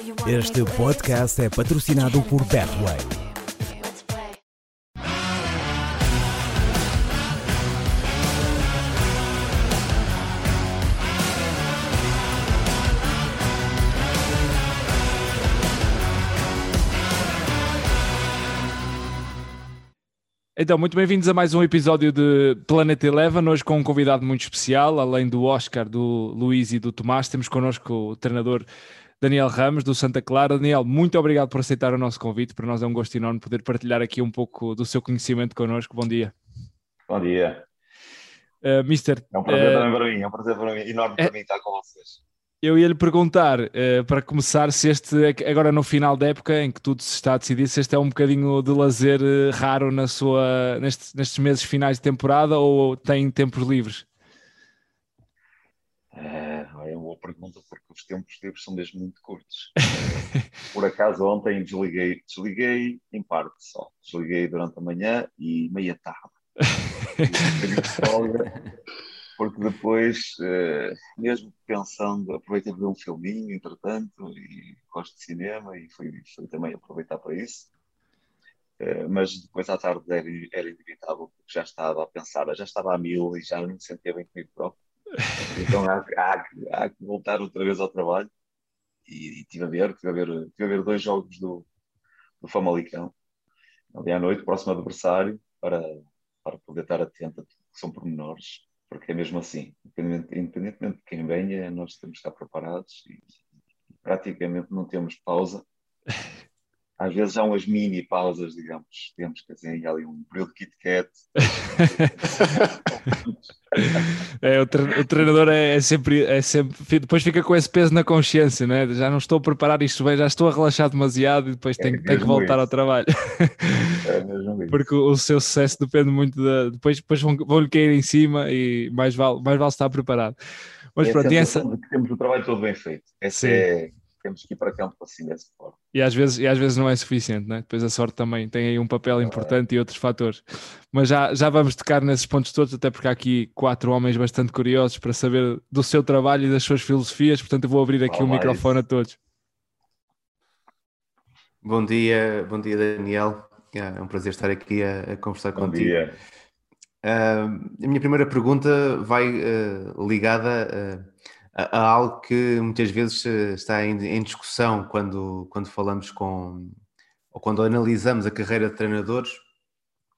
Este podcast é patrocinado por Betway. Então, muito bem-vindos a mais um episódio de Planet Eleven, hoje com um convidado muito especial, além do Oscar, do Luís e do Tomás, temos connosco o treinador Daniel Ramos, do Santa Clara. Daniel, muito obrigado por aceitar o nosso convite, para nós é um gosto enorme poder partilhar aqui um pouco do seu conhecimento connosco. Bom dia. Bom dia. Uh, Mister. É um prazer uh, também para mim, é um prazer para mim, enorme é... para mim estar com vocês. Eu ia lhe perguntar, uh, para começar, se este, agora no final da época em que tudo se está a decidir, se este é um bocadinho de lazer uh, raro na sua, neste, nestes meses finais de temporada ou tem tempos livres? É uma boa pergunta, porque os tempos livres são mesmo muito curtos. Por acaso, ontem desliguei, desliguei em parte só. Desliguei durante a manhã e meia tarde. porque depois, uh, mesmo pensando, aproveitei para ver um filminho, entretanto, e gosto de cinema e fui, fui também aproveitar para isso. Uh, mas depois à tarde era, era inevitável, porque já estava a pensar, já estava a mil e já não me sentia bem comigo próprio. Então há, há, há, que voltar outra vez ao trabalho. E, e tive a ver, tive a ver, tive a ver dois jogos do, do Famalicão, ali à noite, próximo adversário, para, para poder estar atento a tudo que são pormenores porque é mesmo assim, independentemente de quem venha, nós temos que estar preparados e, praticamente não temos pausa. Às vezes há umas mini pausas, digamos, temos que fazer ali um período de Kit Kat. é, o, treinador é, é, sempre, é sempre. Depois fica com esse peso na consciência, né? já não estou a preparar isto bem, já estou a relaxar demasiado e depois é tenho, tenho que voltar isso. ao trabalho. É. Porque o, o seu sucesso depende muito da. Depois, depois vão-lhe vão cair em cima e mais vale, mais vale estar preparado. Mas é pronto, essa... temos o trabalho todo bem feito. Essa Sim. é temos que ir para campo assim dessa forma. E às vezes, e às vezes não é suficiente, né? depois a sorte também tem aí um papel importante é. e outros fatores. Mas já, já vamos tocar nesses pontos todos, até porque há aqui quatro homens bastante curiosos para saber do seu trabalho e das suas filosofias, portanto eu vou abrir aqui o um microfone a todos. Bom dia, bom dia Daniel, é um prazer estar aqui a, a conversar bom contigo. Dia. Uh, a minha primeira pergunta vai uh, ligada uh, a, algo que muitas vezes eh, está em, em, discussão quando, quando falamos com ou quando analisamos a carreira de treinadores.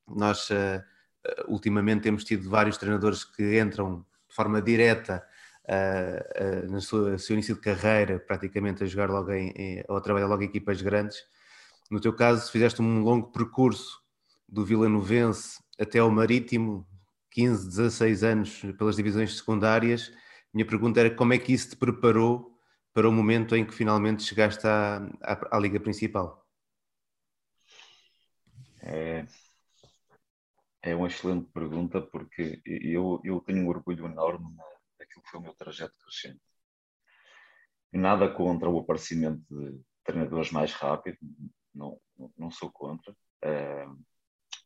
Nós uh, ultimamente temos tido vários treinadores que entram de forma direta uh, uh, no seu, seu, início de carreira, praticamente a jogar logo em, em, ou a trabalhar logo em equipas grandes. No teu caso, fizeste um longo percurso do Vila Novense até ao Marítimo, 15, 16 anos pelas divisões secundárias minha pergunta era como é que isso te preparou para o momento em que finalmente chegaste à, à, à Liga Principal? É, é uma excelente pergunta porque eu, eu tenho um orgulho enorme daquilo que foi o meu trajeto crescente. Nada contra o aparecimento de treinadores mais rápidos, não, não sou contra. É,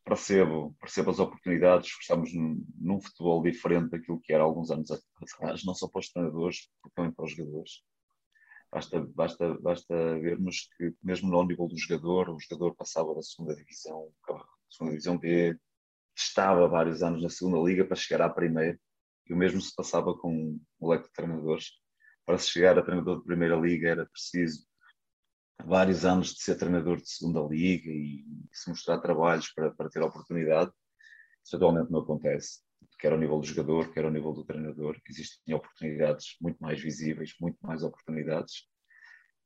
percebo, percebo as oportunidades, estamos num, num, futebol diferente daquilo que era alguns anos atrás, não só para os treinadores, também para os jogadores. Basta, basta, basta vermos que, mesmo no nível do jogador, o jogador passava da segunda divisão, segunda divisão B, estava vários anos na segunda liga para chegar à primeira, e o mesmo se passava com o leque de treinadores. Para se chegar a treinador de primeira liga era preciso vários anos de ser treinador de segunda liga e se mostrar trabalhos para, para ter oportunidade. Isso atualmente não acontece, quer ao nível do jogador, quer ao nível do treinador. Existem oportunidades muito mais visíveis, muito mais oportunidades.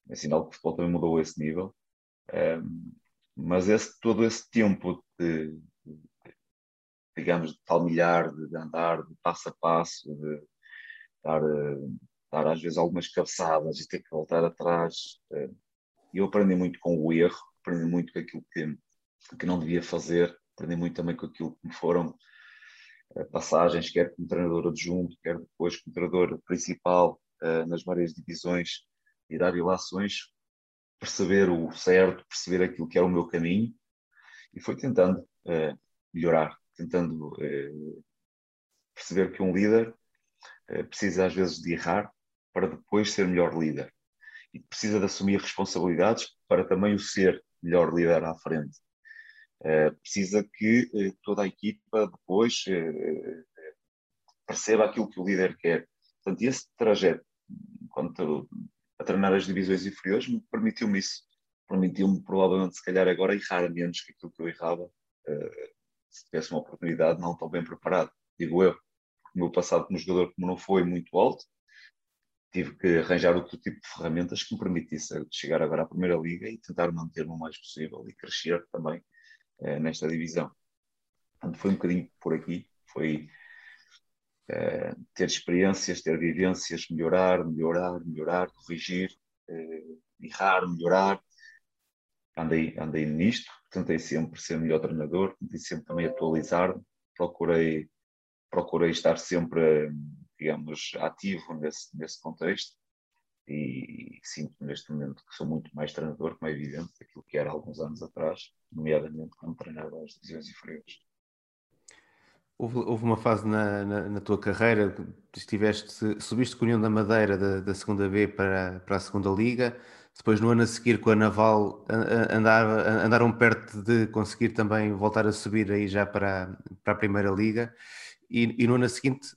É sinal que o futebol também mudou esse nível. Um, mas esse, todo esse tempo de, de, digamos, de palmilhar, de, de andar de passo a passo, de dar, dar às vezes algumas cabeçadas e ter que voltar atrás, e eu aprendi muito com o erro, aprendi muito com aquilo que, que não devia fazer, aprendi muito também com aquilo que me foram uh, passagens, quer como treinador adjunto, quer depois como treinador principal uh, nas várias divisões e dar ilações, perceber o certo, perceber aquilo que era o meu caminho e foi tentando uh, melhorar, tentando perceber que um líder precisa às vezes de errar para depois ser melhor líder e precisa de assumir responsabilidades para também o ser melhor líder à frente. Uh, precisa que uh, toda a equipa depois uh, perceba aquilo que o líder quer. Portanto, esse trajeto, enquanto a treinar as divisões inferiores, permitiu-me isso. Permitiu-me, provavelmente, se calhar agora, errar menos que aquilo que eu errava se tivesse uma oportunidade não tão bem preparado, digo eu. O meu passado como jogador, como não foi muito alto, tive que arranjar outro tipo de ferramentas que me permitisse chegar agora à Primeira Liga e tentar manter-me o mais possível e crescer também eh, nesta divisão. Portanto, foi um bocadinho por aqui, foi eh, ter experiências, ter vivências, melhorar, melhorar, melhorar, corrigir, eh, errar, melhorar. Andei, andei nisto, tentei sempre ser melhor treinador, tentei sempre também atualizar-me, procurei, procurei estar sempre digamos, ativo nesse, nesse contexto e sinto neste momento que sou muito mais treinador, como é evidente, daquilo que era alguns anos atrás, nomeadamente quando treinava as divisões inferiores. Houve, houve, uma fase na, na, na, tua carreira, estiveste, subiste com a União da Madeira da, da segunda B para, para a segunda Liga, depois no ano a seguir com a Naval andava, andaram perto de conseguir também voltar a subir aí já para, para a Primeira Liga, e, e no ano seguinte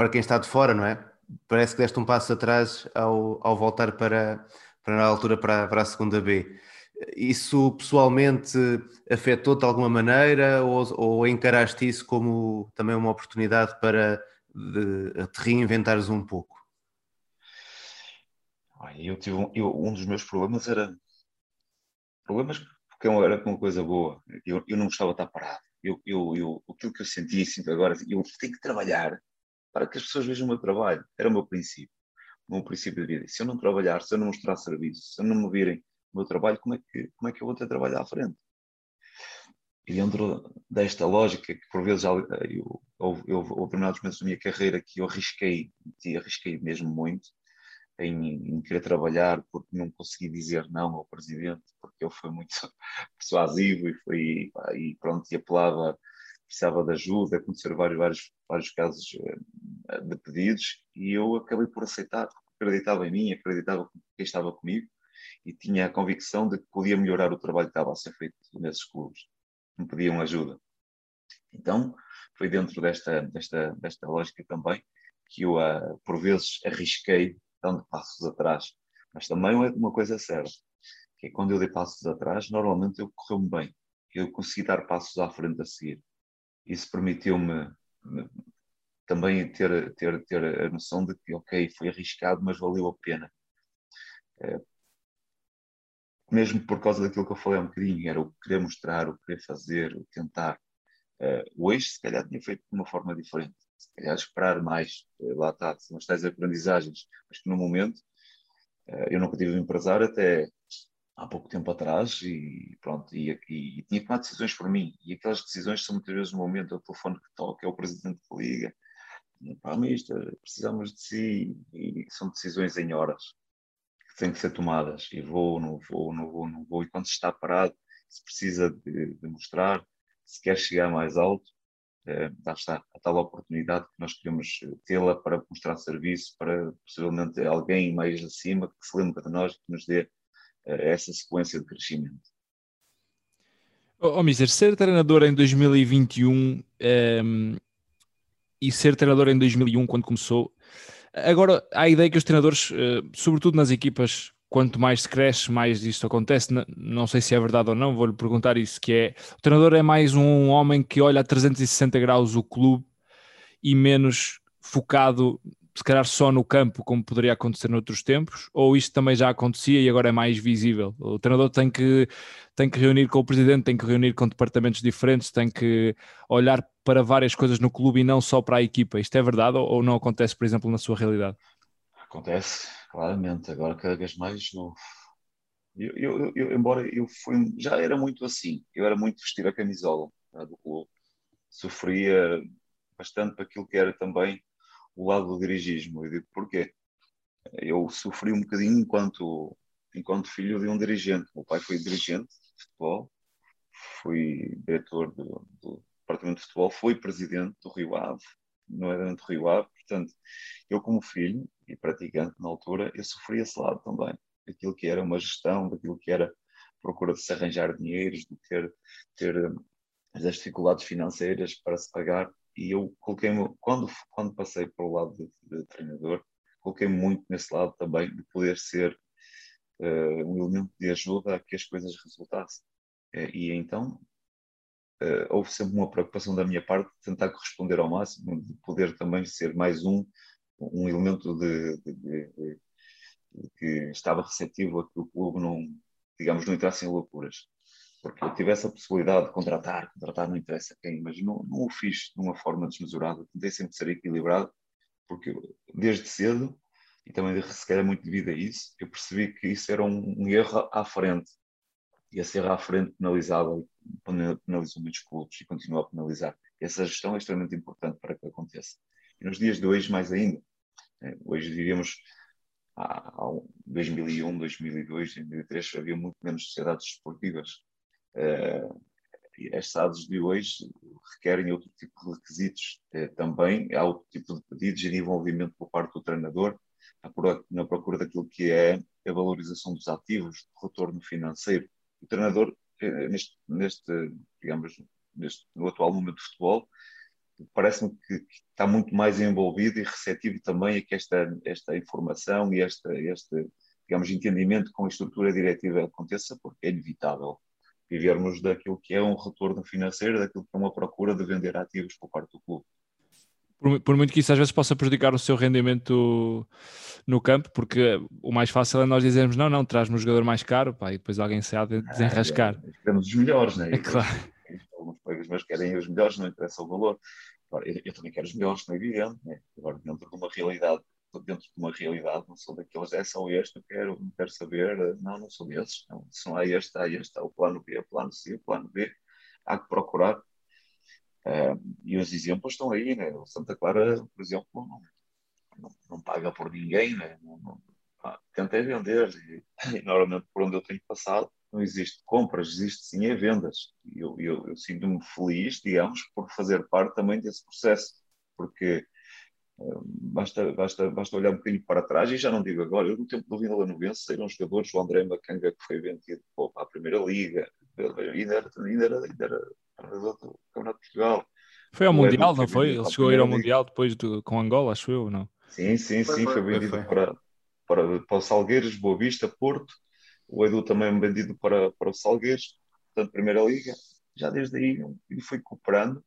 para quem está de fora, não é? Parece que deste um passo atrás ao, ao voltar para, para a altura para, para a segunda B. Isso pessoalmente afetou-te de alguma maneira ou, ou encaraste isso como também uma oportunidade para de, te reinventares um pouco? Eu tive um, eu, um dos meus problemas era problemas porque era uma coisa boa. Eu, eu não gostava de estar parado. Eu, eu, eu, aquilo que eu sentia e sinto agora, eu tenho que trabalhar para que as pessoas vejam o meu trabalho. Era o meu princípio, o meu princípio de vida. Se eu não trabalhar, se eu não mostrar serviço, se eu não me virem o meu trabalho, como é que, como é que eu vou ter trabalho à frente? E dentro desta lógica, que por vezes eu, houve determinados momentos da minha carreira que eu arrisquei, e arrisquei mesmo muito, em, em, querer trabalhar porque não consegui dizer não ao presidente, porque ele foi muito persuasivo e, foi, e pronto, e apelava precisava de ajuda, aconteceram vários, vários, vários casos eh, de pedidos e eu acabei por aceitar, acreditava em mim, acreditava que quem estava comigo e tinha a convicção de que podia melhorar o trabalho que estava a ser feito nesses clubes, me pediam ajuda. Então, foi dentro desta, desta, desta lógica também que eu, uh, por vezes, arrisquei dando passos atrás. Mas também é uma coisa certa, que é quando eu dei passos atrás, normalmente eu correu-me bem. Eu consegui dar passos à frente a seguir isso permitiu-me também ter, ter, ter a noção de que, ok, foi arriscado, mas valeu a pena. É, mesmo por causa daquilo que eu falei um bocadinho, era o querer mostrar, o querer fazer, o tentar. É, hoje, se calhar, tinha feito de uma forma diferente. Se calhar, esperar mais, é, lá está, são as tais aprendizagens, mas que no momento, eu nunca tive um empresário até há pouco tempo atrás e pronto, e, e, e, tinha tomado decisões por mim. E aquelas decisões são muitas vezes no momento, é o telefone que toca, é o presidente que liga. Pá, mister, precisamos de si. E são decisões em horas que têm que ser tomadas. E vou, não vou, não vou, não vou. E quando se está parado, se precisa de, de mostrar, se quer chegar mais alto, eh, lá está, a tal oportunidade que nós queremos tê-la para mostrar serviço, para possivelmente alguém mais acima que se lembre de nós, que nos dê essa sequência de crescimento. Oh, oh Mister, ser treinador em 2021 um, ehm, e ser treinador em 2001, quando começou, agora há a ideia que os treinadores, uh, sobretudo nas equipas, quanto mais se cresce, mais isto acontece. Não, não sei se é verdade ou não, vou-lhe perguntar isso: que é o treinador é mais um homem que olha a 360 graus o clube e menos focado se calhar só no campo, como poderia acontecer noutros tempos, ou isto também já acontecia e agora é mais visível? O treinador tem que, tem que reunir com o presidente, tem que reunir com departamentos diferentes, tem que olhar para várias coisas no clube e não só para a equipa. Isto é verdade ou, não acontece, por exemplo, na sua realidade? Acontece, claramente. Agora, cada vez mais, eu, eu, eu, eu, embora eu fui, já era muito assim, eu era muito vestir a camisola né, do clube, sofria bastante para aquilo que era também o lado do dirigismo. Eu digo porquê? Eu sofri um bocadinho enquanto, enquanto filho de um dirigente. Meu pai foi dirigente de futebol, fui diretor do, do departamento de futebol, foi presidente do Rio Ave, não era do Rio Ave, portanto, eu como filho, e praticante na altura, eu sofri esse lado também, daquilo que era uma gestão, daquilo que era procura de se arranjar dinheiros, de ter, ter as dificuldades financeiras para se pagar. E eu coloquei-me, quando, quando passei para o lado de, de treinador, coloquei-me muito nesse lado também de poder ser uh, um elemento de ajuda a que as coisas resultassem. Uh, e então uh, houve sempre uma preocupação da minha parte de tentar corresponder ao máximo, de poder também ser mais um, um elemento de, de, de que estava receptivo a que o clube não, digamos, não entrasse em loucuras. Porque eu tivesse a possibilidade de contratar, contratar não interessa quem, mas não, não o fiz de uma forma desmesurada. Tentei sempre ser equilibrado, porque desde cedo, e também se calhar muito devido a isso, eu percebi que isso era um, um erro à frente. E esse erro à frente penalizava, penalizou muitos clubes e continua a penalizar. Essa gestão é extremamente importante para que aconteça. E nos dias de hoje, mais ainda. É, hoje vivemos há 2001, 2002, 2003 havia muito menos sociedades esportivas. Uh, as SADs de hoje requerem outro tipo de requisitos uh, também, há outro tipo de pedidos e de envolvimento por parte do treinador na procura daquilo que é a valorização dos ativos, do retorno financeiro. O treinador, uh, neste, neste, digamos, neste, no atual momento de futebol, parece-me que, que, está muito mais envolvido e receptivo também a que esta, esta informação e esta, este, digamos, entendimento com a estrutura diretiva aconteça, porque é inevitável vivermos daquilo que é um retorno financeiro, daquilo que é uma procura de vender ativos por parte do clube. Por, por, muito que isso às vezes possa prejudicar o seu rendimento no campo, porque o mais fácil é nós dizermos não, não, traz-me um jogador mais caro, pá, e depois alguém se há de desenrascar. É, queremos os melhores, né? É claro. Alguns colegas meus querem os melhores, não interessa o valor. Agora, eu, eu, também quero os melhores, não é evidente, né? Agora, dentro de uma realidade, dentro de uma realidade, não sou daqueles, é só este, eu quero, quero saber, não, não sou desses, não, se não há este, há este, há o plano B, o plano C, o plano B, há que procurar. Uh, e os exemplos estão aí, né? O Santa Clara, por exemplo, não, não, não paga por ninguém, né? não, não, tentei vender, e, e, normalmente por onde eu tenho passado, não existe compras, existe sim é vendas. E eu, eu, eu sinto-me feliz, digamos, por fazer parte também desse processo, porque basta, basta, basta olhar um bocadinho para trás, e já não digo agora, eu no tempo do Vila Novense saíram jogadores, o André Macanga que foi vendido para a Primeira Liga, ainda era, ainda era, ainda era do Campeonato de Portugal. Foi ao Mundial, não foi? Ele chegou a ir ao Mundial depois do, com Angola, acho eu, não? Sim, sim, sim, foi, foi vendido foi. Para, para, para o Salgueiros, Boa Vista, Porto, o Edu também é vendido para, para o Salgueiros, portanto, Primeira Liga. Já desde aí ele foi cooperando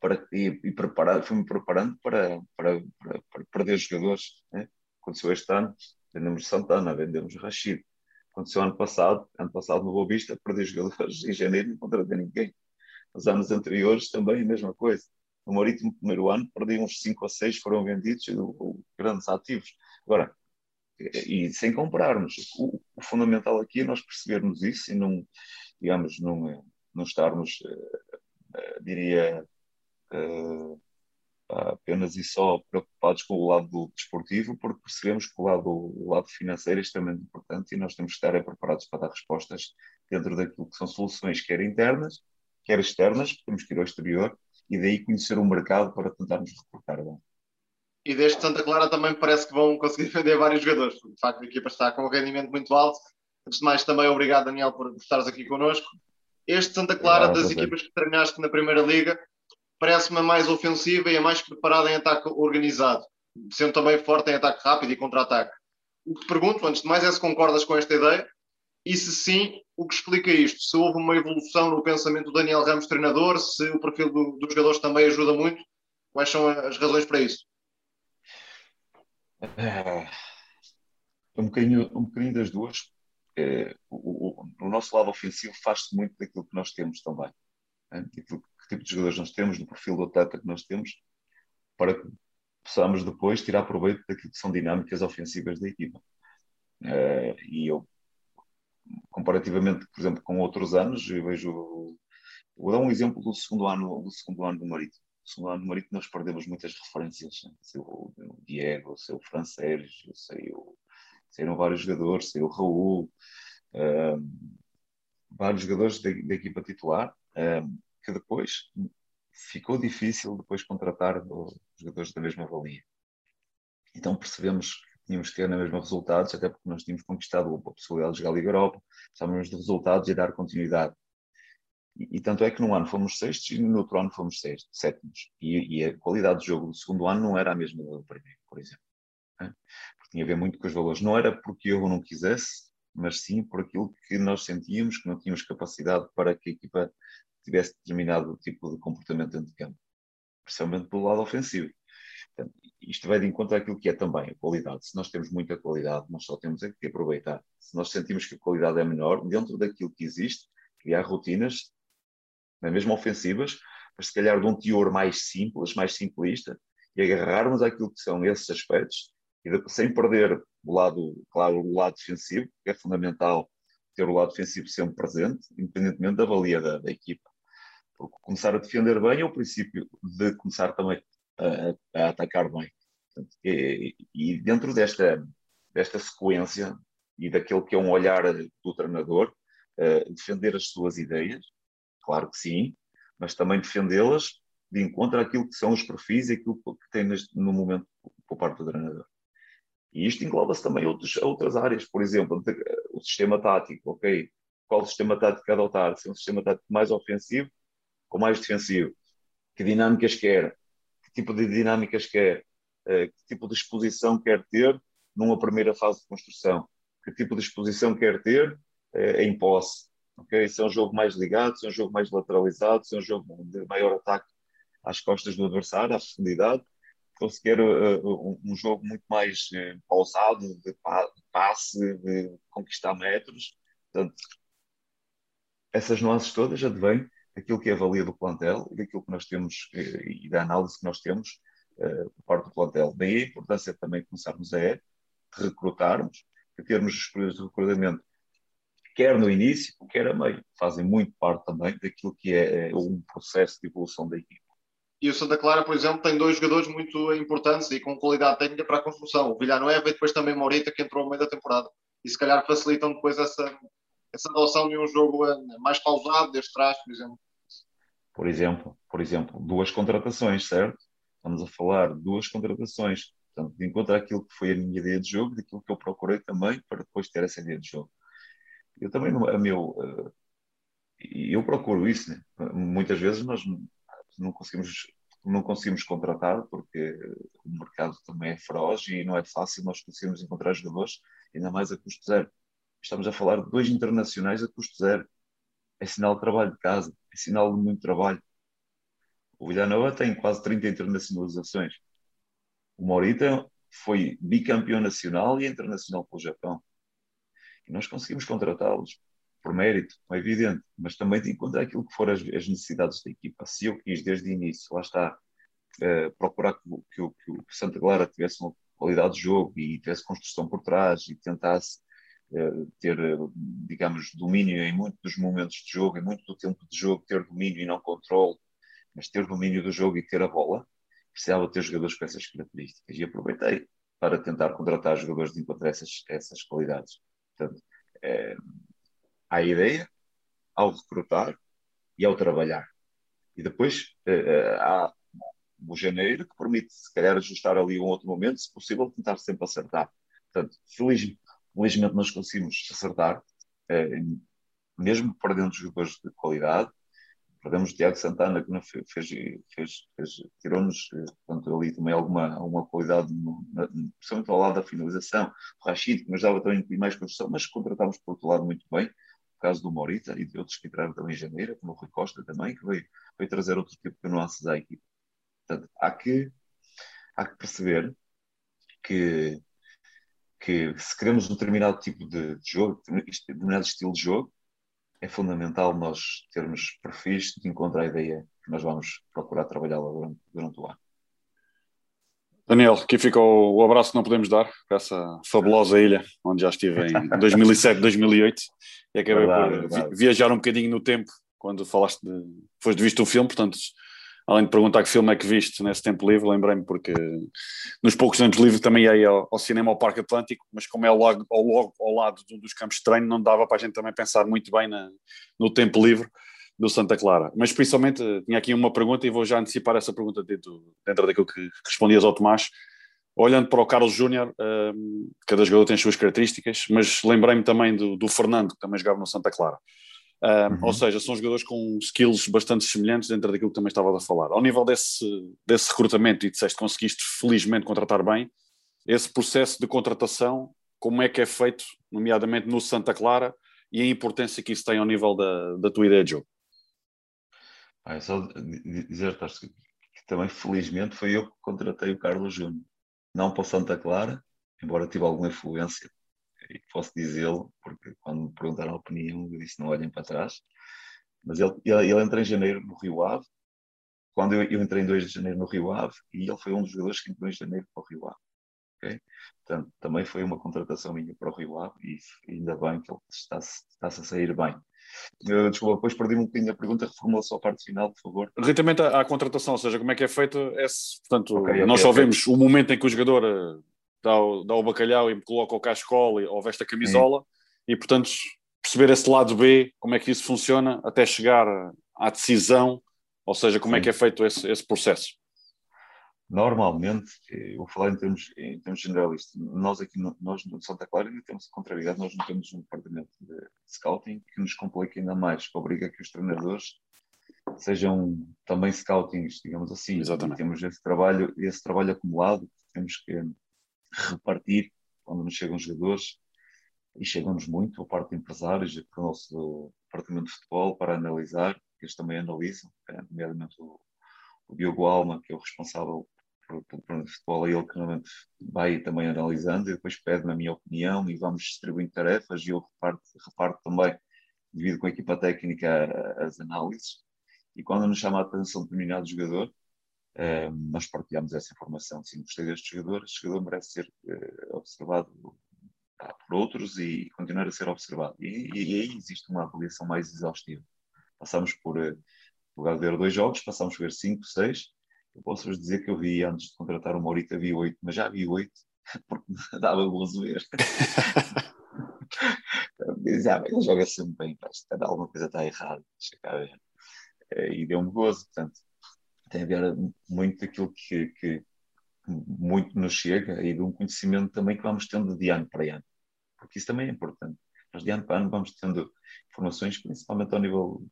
para, e, e preparar, fui-me preparando para, para, para, para perder jogadores. Né? Aconteceu este ano, vendemos Santana, vendemos Rachid. Aconteceu ano passado, ano passado no Boa Vista, perdi jogadores em janeiro, não contratei ninguém. Nos anos anteriores também a mesma coisa. No Marítimo, primeiro ano, perdi uns 5 ou 6, foram vendidos, grandes ativos. Agora, e sem comprarmos. O, o, fundamental aqui é nós percebermos isso e não, digamos, não, não estarmos, uh, uh, diria, uh, apenas e só preocupados com o lado desportivo, porque percebemos que o lado, o lado financeiro é extremamente importante e nós temos que estar preparados para dar respostas dentro daquilo que são soluções, quer internas, quer externas, temos que ir ao exterior e daí conhecer o mercado para tentarmos reportar bem e deste Santa Clara também parece que vão conseguir vender vários jogadores. De facto, a equipa está com um rendimento muito alto. Antes de mais, também obrigado, Daniel, por estares aqui connosco. Este Santa Clara, das equipas que treinaste na Primeira Liga, parece-me a mais ofensiva e a mais preparada em ataque organizado, sendo também forte em ataque rápido e contra-ataque. O que te pergunto, antes de mais, é se concordas com esta ideia e se sim, o que explica isto? Se houve uma evolução no pensamento do Daniel Ramos, treinador, se o perfil do, dos jogadores também ajuda muito, quais são as razões para isso? É, um, bocadinho, um bocadinho das duas. É, o, o, o, nosso lado ofensivo faz-se muito daquilo que nós temos também. Né? Daquilo, que tipo de jogadores nós temos, do perfil do atleta que nós temos, para que possamos depois tirar proveito daquilo que são dinâmicas ofensivas da equipa. É, e eu, comparativamente, por exemplo, com outros anos, eu vejo. Vou dar um exemplo do segundo ano do, segundo ano do Marítimo segundo ano Marito nós perdemos muitas referências. Né? Sei o Diego, sei o Francês, sei o, saíram vários jogadores, sei o Raul, um, vários jogadores da, da equipa titular, um, que depois ficou difícil depois contratar jogadores da mesma valia. Então percebemos que tínhamos que ter na mesma resultados, até porque nós tínhamos conquistado a possibilidade de jogar a Liga Europa, estávamos de resultados e dar continuidade. E, e, tanto é que num ano fomos sextos e no outro ano fomos sextos, sétimos. E, e, a qualidade do jogo do segundo ano não era a mesma do primeiro, por exemplo. Né? Porque tinha a ver muito com os valores. Não era porque eu não quisesse, mas sim por aquilo que nós sentíamos que não tínhamos capacidade para que a equipa tivesse determinado tipo de comportamento dentro de campo, principalmente pelo lado ofensivo. Portanto, isto vai de encontro àquilo que é também a qualidade. Se nós temos muita qualidade, nós só temos é que aproveitar. Se nós sentimos que a qualidade é menor, dentro daquilo que existe, criar rotinas mesmo ofensivas, mas se calhar de um teor mais simples, mais simplista, e agarrarmos aquilo que são esses aspectos, e de, sem perder o lado, claro, o lado defensivo, que é fundamental ter o lado defensivo sempre presente, independentemente da valia da, da equipa. Começar a defender bem é o princípio de começar também a, a atacar bem. E, e, dentro desta, desta sequência e daquele que é um olhar do treinador, uh, defender as suas ideias, Claro que sim, mas também defendê-las de encontro àquilo que são os perfis e aquilo que tem neste, no momento por parte do treinador. E isto engloba-se também outros, outras áreas, por exemplo, o sistema tático, ok? Qual sistema tático adotar? Se é um sistema tático mais ofensivo ou mais defensivo? Que dinâmicas quer? Que tipo de dinâmicas quer? Eh, que tipo de exposição quer ter numa primeira fase de construção? Que tipo de exposição quer ter eh, em posse? Okay? Se é um jogo mais ligado, se é um jogo mais lateralizado, se é um jogo de maior ataque às costas do adversário, à profundidade, conseguir uh, uh, um jogo muito mais pausado, de, pa de passe, de conquistar metros. Portanto, essas nuances todas advêm daquilo que é a valia do plantel e daquilo que nós temos e da análise que nós temos por parte do plantel. Daí a importância também de começarmos a recrutarmos, de termos os períodos de recrutamento quer no início, quer a meio. Fazem muito parte também daquilo que é, é um processo de evolução da equipe. E o Santa Clara, por exemplo, tem dois jogadores muito importantes e com qualidade técnica para a construção. O Villanueva e depois também Morita, que entrou ao meio da temporada. E se calhar facilitam depois essa, essa adoção de um jogo eh, mais pausado, desde trás, por exemplo. Por exemplo, por exemplo, duas contratações, certo? Estamos a falar de duas contratações. Portanto, de encontro àquilo que foi a minha ideia de jogo, daquilo que eu procurei também para depois ter essa ideia de jogo. Eu também, a meu, uh, eu procuro isso, né? Muitas vezes nós não conseguimos, não conseguimos contratar porque o mercado também é feroz e não é fácil nós conseguirmos encontrar jogadores, ainda mais a custo zero. Estamos a falar de dois internacionais a custo zero. É sinal de trabalho de casa, é sinal de muito trabalho. O Villanova tem quase 30 internacionalizações. O Morita foi bicampeão nacional e internacional pelo Japão. E nós conseguimos contratá-los por mérito, é evidente, mas também de encontrar aquilo que foram as, as, necessidades da equipa. Se eu quis desde o início, lá está, uh, procurar que, que, que, o Santa Clara tivesse uma qualidade de jogo e tivesse construção por trás e tentasse ter, uh, digamos, domínio em muitos dos momentos de jogo, em muito do tempo de jogo, ter domínio e não controle, mas ter domínio do jogo e ter a bola, precisava ter jogadores com essas características. E aproveitei para tentar contratar jogadores de encontrar essas, essas qualidades. Portanto, é, a ideia, ao recrutar e ao trabalhar. E depois é, há o janeiro que permite, se calhar, ajustar ali um outro momento, se possível, tentar sempre acertar. Portanto, feliz, felizmente nós conseguimos acertar, é, mesmo perdendo jogadores de qualidade, perdemos o Tiago Santana, que fez, fez, fez, tirou-nos ali também alguma, alguma qualidade, no, na, principalmente ao lado da finalização. O Rachid, que nos dava também mais construção, mas contratámos por outro lado muito bem. O caso do Morita e de outros que entraram também em janeiro, como o Rui Costa também, que veio, veio trazer outro tipo de nuances à equipe. Portanto, há que, há que que, que se queremos um determinado tipo de, de jogo, determinado estilo de jogo, é fundamental nós termos perfis de encontrar a ideia que nós vamos procurar trabalhá-la durante, durante o ano. Daniel, aqui fica o, abraço que não podemos dar para essa fabulosa ilha, onde já estive em 2007, 2008 e acabei verdade, por verdade. viajar um bocadinho no tempo quando falaste de. Foste visto o filme, portanto além de perguntar que filme é que viste nesse tempo livre, lembrei-me porque nos poucos tempos livres também ia ao, ao, cinema ao Parque Atlântico, mas como é logo ao, logo, ao lado dos campos de treino, não dava para a gente também pensar muito bem na, no tempo livre do Santa Clara. Mas principalmente, tinha aqui uma pergunta e vou já antecipar essa pergunta dentro, dentro daquilo que respondias ao Tomás. olhando para o Carlos Júnior, um, cada jogador tem as suas características, mas lembrei-me também do, do, Fernando, que também jogava no Santa Clara. Um, uhum. Ou seja, são jogadores com skills bastante semelhantes dentro daquilo que também estava a falar. Ao nível desse, desse recrutamento, e disseste que conseguiste felizmente contratar bem, esse processo de contratação, como é que é feito, nomeadamente no Santa Clara, e a importância que isso tem ao nível da, da tua ideia de jogo? Ah, é só dizer que também felizmente foi eu que contratei o Carlos Júnior não para Santa Clara, embora tive alguma influência, e posso dizê-lo, quando me perguntaram a opinião, eu disse não olhem para trás. Mas ele, ele, ele entrou em janeiro no Rio Ave, quando eu, eu, entrei em 2 de janeiro no Rio Ave, e ele foi um dos jogadores que entrou em janeiro para o Rio Ave. Okay? Portanto, também foi uma contratação minha para o Rio Ave, e ainda bem que ele está-se está a sair bem. Eu, desculpa, depois perdi-me um bocadinho a pergunta, reformula só a parte final, por favor. Relativamente à, à, contratação, ou seja, como é que é feito esse, portanto, okay, nós só vemos o momento em que o jogador eh, dá o, dá o bacalhau e coloca o cascola ou veste a camisola, Sim. E portanto perceber esse lado B, como é que isso funciona, até chegar à decisão, ou seja, como Sim. é que é feito esse, esse processo. Normalmente, eu vou falar em termos, em termos generalistas, nós aqui no, nós no Santa Clara ainda temos contrariedade, nós não temos um departamento de scouting que nos complica ainda mais, que obriga que os treinadores sejam também scoutings, digamos assim. Exatamente. temos esse trabalho, esse trabalho acumulado que temos que repartir quando nos chegam jogadores e chegam-nos muito a parte de empresários, para o nosso departamento de futebol para analisar, que eles também analisam, nomeadamente o, o Diogo Alma, que é o responsável por, por, por futebol, é ele que normalmente vai também analisando e depois pede-me a minha opinião e vamos distribuindo tarefas e eu reparto, reparto também, devido com a equipa técnica, as análises. E quando nos chama a atenção determinado jogador, uh, nós partilhamos essa informação. Sim, gostei deste jogador, este jogador merece ser uh, observado por outros e continuar a ser observado. E, e, e, aí existe uma avaliação mais exaustiva. Passamos por, uh, lugar de ver dois jogos, passamos a ver cinco, seis, eu posso-vos dizer que eu vi, antes de contratar o Maurita, vi oito, mas já vi oito, porque dava gozo ver. Dizia, ah, ele joga sempre bem, que alguma coisa está errada, deixa cá ver. Eh, e deu-me gozo, portanto, tem a ver muito aquilo que, que muito nos chega e de um conhecimento também que vamos tendo de ano para ano, porque isso também é importante. Nós de ano para ano vamos tendo informações, principalmente ao nível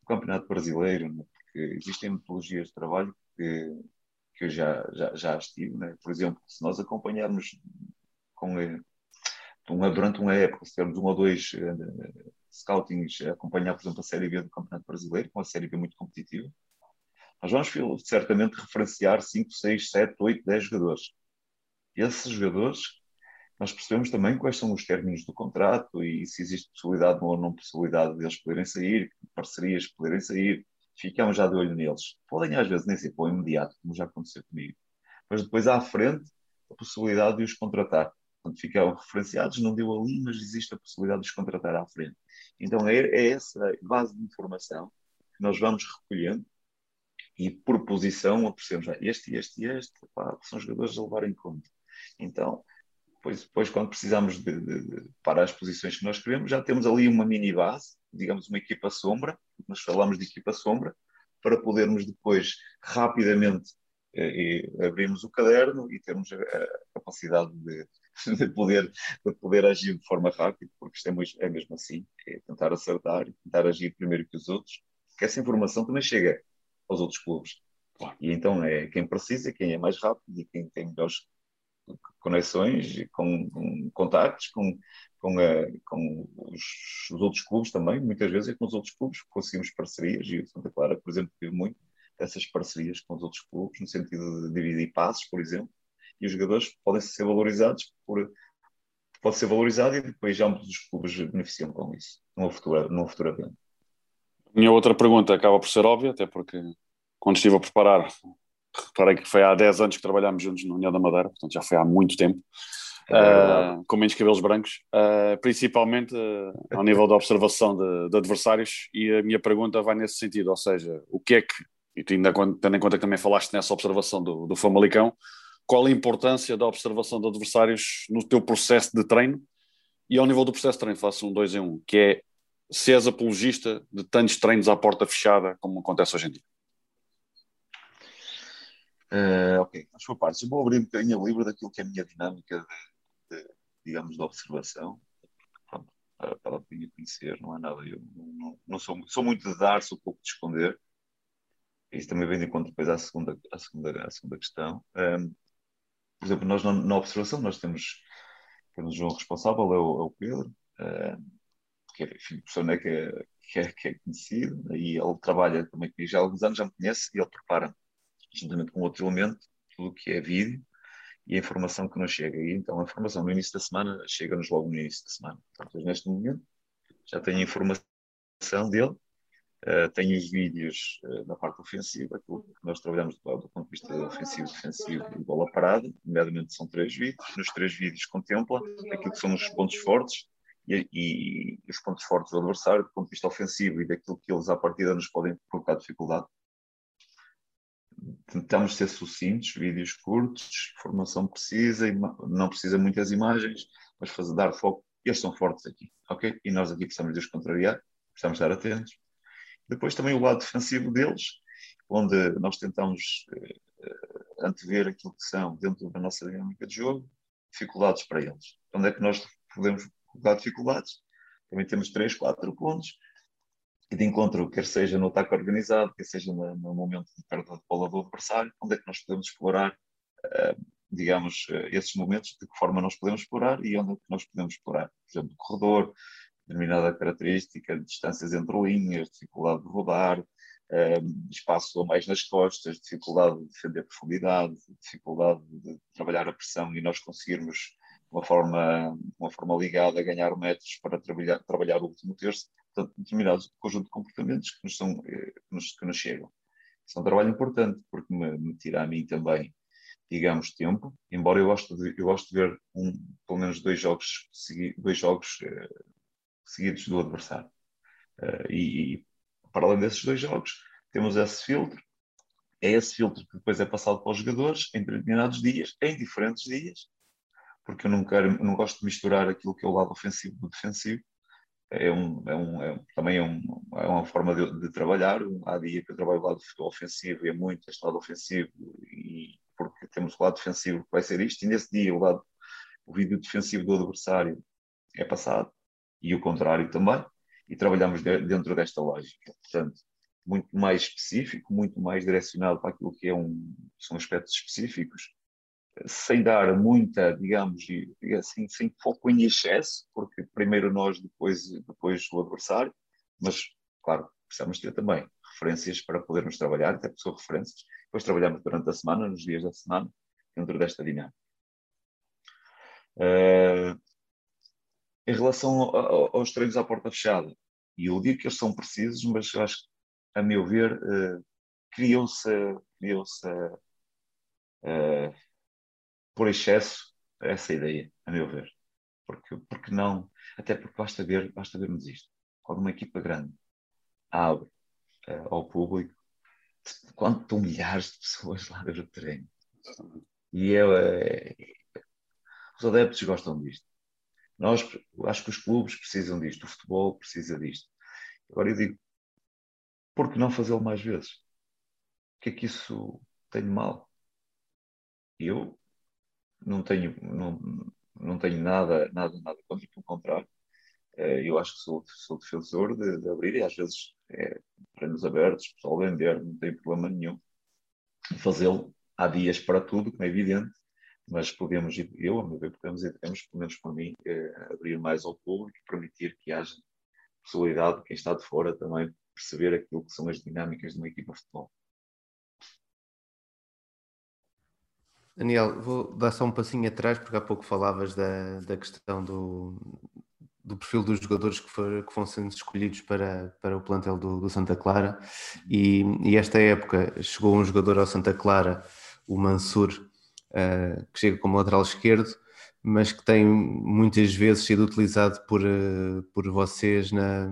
do Campeonato Brasileiro, né? porque existem metodologias de trabalho que, que eu já, já, já estive. Né? Por exemplo, se nós acompanharmos com, eh, uma, durante uma época, se tivermos um ou dois uh, scoutings a acompanhar, por exemplo, a Série B do Campeonato Brasileiro, com a Série B muito competitiva, nós vamos certamente referenciar 5, 6, 7, 8, 10 jogadores. Esses jogadores, nós percebemos também quais são os términos do contrato e se existe possibilidade ou não possibilidade deles poderem sair, parcerias poderem sair, ficamos já de olho neles. Podem às vezes nem ser para imediato, como já aconteceu comigo, mas depois à frente a possibilidade de os contratar. Portanto, ficaram referenciados, não deu ali, mas existe a possibilidade de os contratar à frente. Então é, é essa base de informação que nós vamos recolhendo e por posição apreciamos já este, este e este, pá, são jogadores a levar em conta. Então, depois, depois quando precisamos de, de, de, para as posições que nós queremos, já temos ali uma mini base, digamos uma equipa sombra, nós falamos de equipa sombra, para podermos depois rapidamente eh, abrirmos o caderno e termos a, a capacidade de, de, poder, de poder agir de forma rápida, porque isto é, é mesmo assim, é tentar acertar tentar agir primeiro que os outros, que essa informação também chega aos outros clubes. E então é quem precisa, quem é mais rápido e quem tem melhores conexões, com, com contactos, com, com, a, com os, os, outros clubes também. Muitas vezes é com os outros clubes conseguimos parcerias e o Santa Clara, por exemplo, teve muito dessas parcerias com os outros clubes, no sentido de dividir passos, por exemplo, e os jogadores podem ser valorizados por pode ser valorizado e depois já ambos os clubes beneficiam com isso, numa futura, numa futura venda. Minha outra pergunta acaba por ser óbvia, até porque quando estive a preparar reparei que foi há 10 anos que trabalhámos juntos no União da Madeira, portanto já foi há muito tempo, é uh, com menos cabelos brancos, uh, principalmente uh, ao nível da observação de, de, adversários, e a minha pergunta vai nesse sentido, ou seja, o que é que, e tendo em conta que também falaste nessa observação do, do Famalicão, qual a importância da observação de adversários no teu processo de treino e ao nível do processo de treino, faço um dois em um, que é se és apologista de tantos treinos à porta fechada como acontece hoje em dia. Uh, ok, as sua parte. Eu vou abrir um bocadinho a livro daquilo que é a minha dinâmica de, de digamos, de observação. Pronto, para, para ela conhecer, não há nada. Eu não, não, não, sou, sou muito de dar, sou pouco de esconder. Isso também vem de encontro depois à segunda, à segunda, à segunda questão. Um, por exemplo, nós na, na, observação nós temos, temos um responsável, é o, é o Pedro, um, que é filho de pessoa que é, que, é, que é conhecido, e ele trabalha também comigo já há alguns anos, já me conhece, e ele prepara, juntamente com outro elemento, tudo o que é vídeo, e a informação que nos chega. E então a informação no início da semana chega-nos logo no início da semana. Portanto, neste momento já tenho a informação dele, uh, tenho os vídeos uh, parte ofensiva, aquilo que nós trabalhamos do, do ponto de vista ofensivo, defensivo e bola parada, nomeadamente são três vídeos. Nos três vídeos contempla aquilo que são os pontos fortes e, e, os pontos fortes do adversário, do ponto de vista ofensivo e daquilo que eles à partida nos podem colocar dificuldade tentamos ser sucintos, vídeos curtos, formação precisa, não precisa muitas imagens, mas fazer dar foco. Eles são fortes aqui, ok? E nós aqui precisamos de os contrariar, precisamos estar atentos. Depois também o lado defensivo deles, onde nós tentamos uh, antever aquilo que são, dentro da nossa dinâmica de jogo, dificuldades para eles. Onde é que nós podemos colocar dificuldades? Também temos três, quatro pontos e de encontro, quer seja no ataque organizado, quer seja no, no momento de perda de bola do adversário, onde é que nós podemos explorar, uh, digamos, uh, esses momentos, de que forma nós podemos explorar e onde é que nós podemos explorar. Por exemplo, corredor, determinada característica, distâncias entre linhas, dificuldade de rodar, uh, espaço a mais nas costas, dificuldade de defender profundidade, dificuldade de trabalhar a pressão e nós conseguirmos uma forma, uma forma ligada a ganhar metros para trabalhar, trabalhar o último terço, portanto, determinados conjunto de comportamentos que nos, são, eh, que nos, que nos chegam. Isso é um trabalho importante, porque me, me tira a mim também, digamos, tempo, embora eu goste de, eu gosto de ver um, pelo menos dois jogos, segui, dois jogos uh, seguidos do adversário. Uh, e, e, para além desses dois jogos, temos esse filtro, é esse filtro que depois é passado para os jogadores em determinados dias, em diferentes dias, porque eu não, quero, não gosto de misturar aquilo que é o lado ofensivo do defensivo. É um, é um, é, também é, um, é uma forma de, de, trabalhar. Há dia que eu trabalho o lado ofensivo e é muito este lado ofensivo, e, porque temos o lado defensivo que vai ser isto, e nesse dia o, lado, o vídeo defensivo do adversário é passado, e o contrário também, e trabalhamos de, dentro desta lógica. Portanto, muito mais específico, muito mais direcionado para aquilo que é um, são aspectos específicos, sem dar muita, digamos, assim, sem foco em excesso, porque primeiro nós, depois, depois o adversário, mas, claro, precisamos ter também referências para podermos trabalhar, até são referências. Depois trabalhamos durante a semana, nos dias da semana, dentro desta dinâmica. Uh, em relação aos treinos à porta fechada, e eu digo que eles são precisos, mas acho que, a meu ver, uh, criou-se criou uh, por excesso essa ideia, a meu ver. Porque, porque não? Até porque basta, ver, basta vermos isto. Quando uma equipa grande abre uh, ao público, quanto estão milhares de pessoas lá dentro do terreno. E eu, uh, os adeptos gostam disto. Nós, acho que os clubes precisam disto, o futebol precisa disto. Agora eu digo, por que não fazê-lo mais vezes? O que é que isso tem de mal? Eu não tenho, não, não tenho nada, nada, nada contra, pelo contrário. Eh, eu acho que sou, sou defensor de, de abrir e às vezes é, treinos abertos, pessoal vender, não tem problema nenhum. Fazê-lo há dias para tudo, como é evidente, mas podemos, eu, a meu ver, podemos e devemos, pelo menos por mim, é, abrir mais ao público e permitir que haja possibilidade de quem está de fora também perceber aquilo que são as dinâmicas de uma equipa de futebol. Daniel, vou dar só um passinho atrás, porque há pouco falavas da, da questão do, do perfil dos jogadores que, for, que vão sendo escolhidos para, para o plantel do, do Santa Clara. E, e, esta época chegou um jogador ao Santa Clara, o Mansur, uh, que chega como lateral esquerdo, mas que tem muitas vezes sido utilizado por, uh, por vocês, na,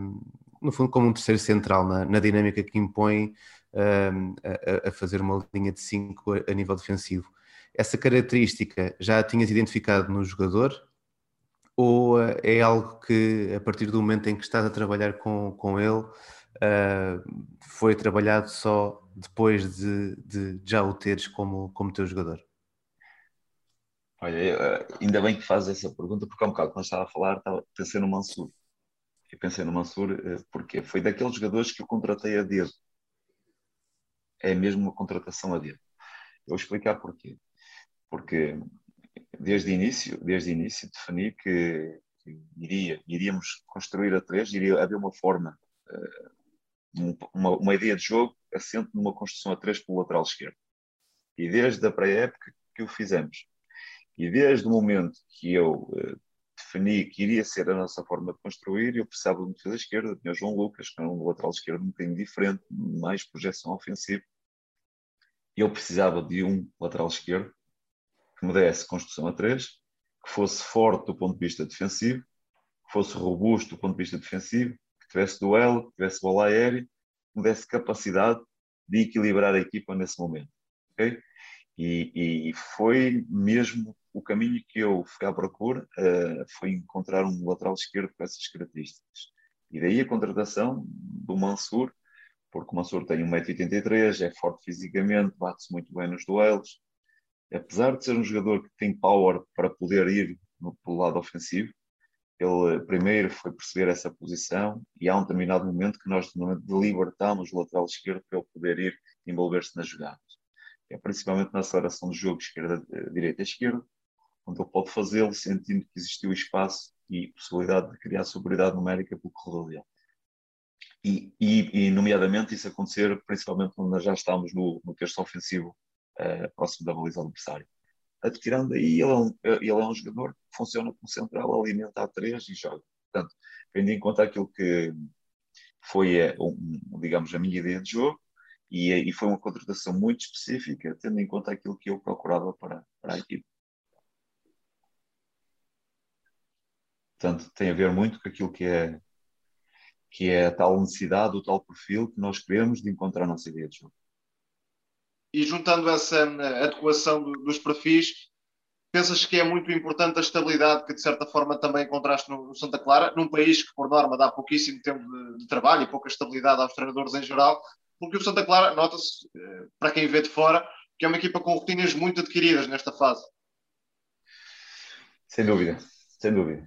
no fundo, como um terceiro central, na, na dinâmica que impõe uh, a, a, fazer uma linha de 5 a, a nível defensivo. Essa característica já a tinhas identificado no jogador ou eh, é algo que, a partir do momento em que estás a trabalhar com, com ele, uh, foi trabalhado só depois de, de, já o teres como, como teu jogador? Olha, ainda bem que fazes essa pergunta, porque há um bocado, quando estava a falar, estava, pensei no Mansur. Eu pensei no Mansur eh, porque foi daqueles jogadores que eu contratei a dedo. É mesmo uma contratação a dedo. Eu vou explicar porquê. Porque desde o início, desde início defini que, que iria, iríamos construir a três, iria haver uma forma, eh, uma, uma ideia de jogo assente numa construção a três pelo lateral esquerdo. E desde a pré-época que o fizemos. E desde o momento que eu uh, defini que iria ser a nossa forma de construir, eu precisava de um defesa esquerda, tinha João Lucas, que era um lateral esquerdo um bocadinho diferente, mais projeção ofensiva. Eu precisava de um lateral esquerdo que me desse construção a três, que fosse forte do ponto de vista defensivo, que fosse robusto do ponto de vista defensivo, que tivesse duelo, que tivesse bola aérea, que me desse capacidade de equilibrar a equipa nesse momento. Okay? E, e, foi mesmo o caminho que eu fui à procura, uh, foi encontrar um lateral esquerdo com essas características. E daí a contratação do Mansur, porque o Mansur tem 1,83m, é forte fisicamente, bate-se muito bem nos duelos. Apesar de ser um jogador que tem power para poder ir no, pelo lado ofensivo, ele eh, primeiro foi perceber essa posição e há um determinado momento que nós libertamos o lateral esquerdo para ele poder ir envolver-se nas jogadas é principalmente na aceleração do jogo esquerda, eh, onde ele pode fazê-lo sentindo que existiu espaço e possibilidade de criar superioridade numérica pelo corredor dele. E, e, e, nomeadamente, isso acontecer principalmente quando nós já estamos no, no terço ofensivo uh, próximo da baliza adversária. Tirando daí, ele é, um, ele é um jogador que funciona como central, alimenta a três e joga. Portanto, tendo em conta aquilo que foi, eh, um, digamos, a minha ideia de jogo, e, e, foi uma contratação muito específica, tendo em conta aquilo que eu procurava para, para a equipe. Portanto, tem a ver muito com aquilo que é, que é a tal necessidade, o tal perfil que nós queremos de encontrar a nossa ideia de jogo. E juntando essa adequação dos perfis, pensas que é muito importante a estabilidade que de certa forma também encontraste no, Santa Clara, num país que por norma dá pouquíssimo tempo de, de trabalho e pouca estabilidade aos treinadores em geral, porque o Santa Clara, nota-se, eh, para quem vê de fora, que é uma equipa com rotinas muito adquiridas nesta fase. Sem dúvida, sem dúvida.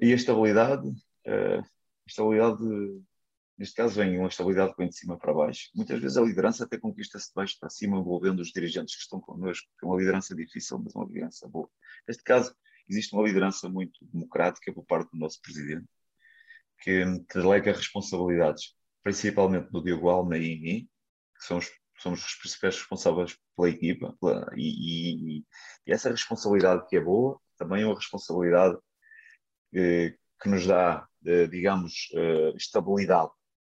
E a estabilidade, eh, a estabilidade, neste caso vem uma estabilidade que vem de cima para baixo. Muitas vezes a liderança até conquista-se de baixo para cima, envolvendo os dirigentes que estão connosco, que é uma liderança difícil, mas uma liderança boa. Neste caso, existe uma liderança muito democrática por parte do nosso presidente, que delega responsabilidades principalmente do Diogo Alma e mim, que somos, somos os principais responsáveis pela equipa, pela, e, e, e, essa responsabilidade que é boa, também é uma responsabilidade eh, que nos dá, eh, digamos, eh, estabilidade,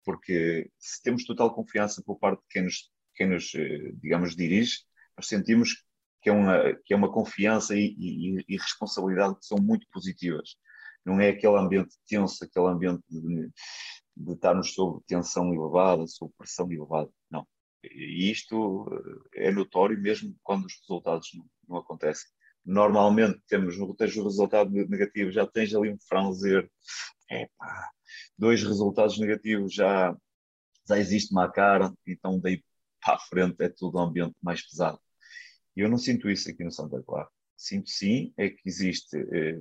porque se temos total confiança por parte de quem nos, quem nos eh, digamos, dirige, nós sentimos que é uma, que é uma confiança e, e, e responsabilidade que são muito positivas. Não é aquele ambiente tenso, aquele ambiente de, de estarmos sob tensão elevada, sob pressão elevada. Não. E isto eh, é notório mesmo quando os resultados não, não acontecem. Normalmente temos no tens o resultado negativo, já tens ali um franzer, epá, dois resultados negativos já, já existe uma cara, então daí para a frente é tudo um ambiente mais pesado. E eu não sinto isso aqui no Santa Clara. Sinto sim é que existe eh,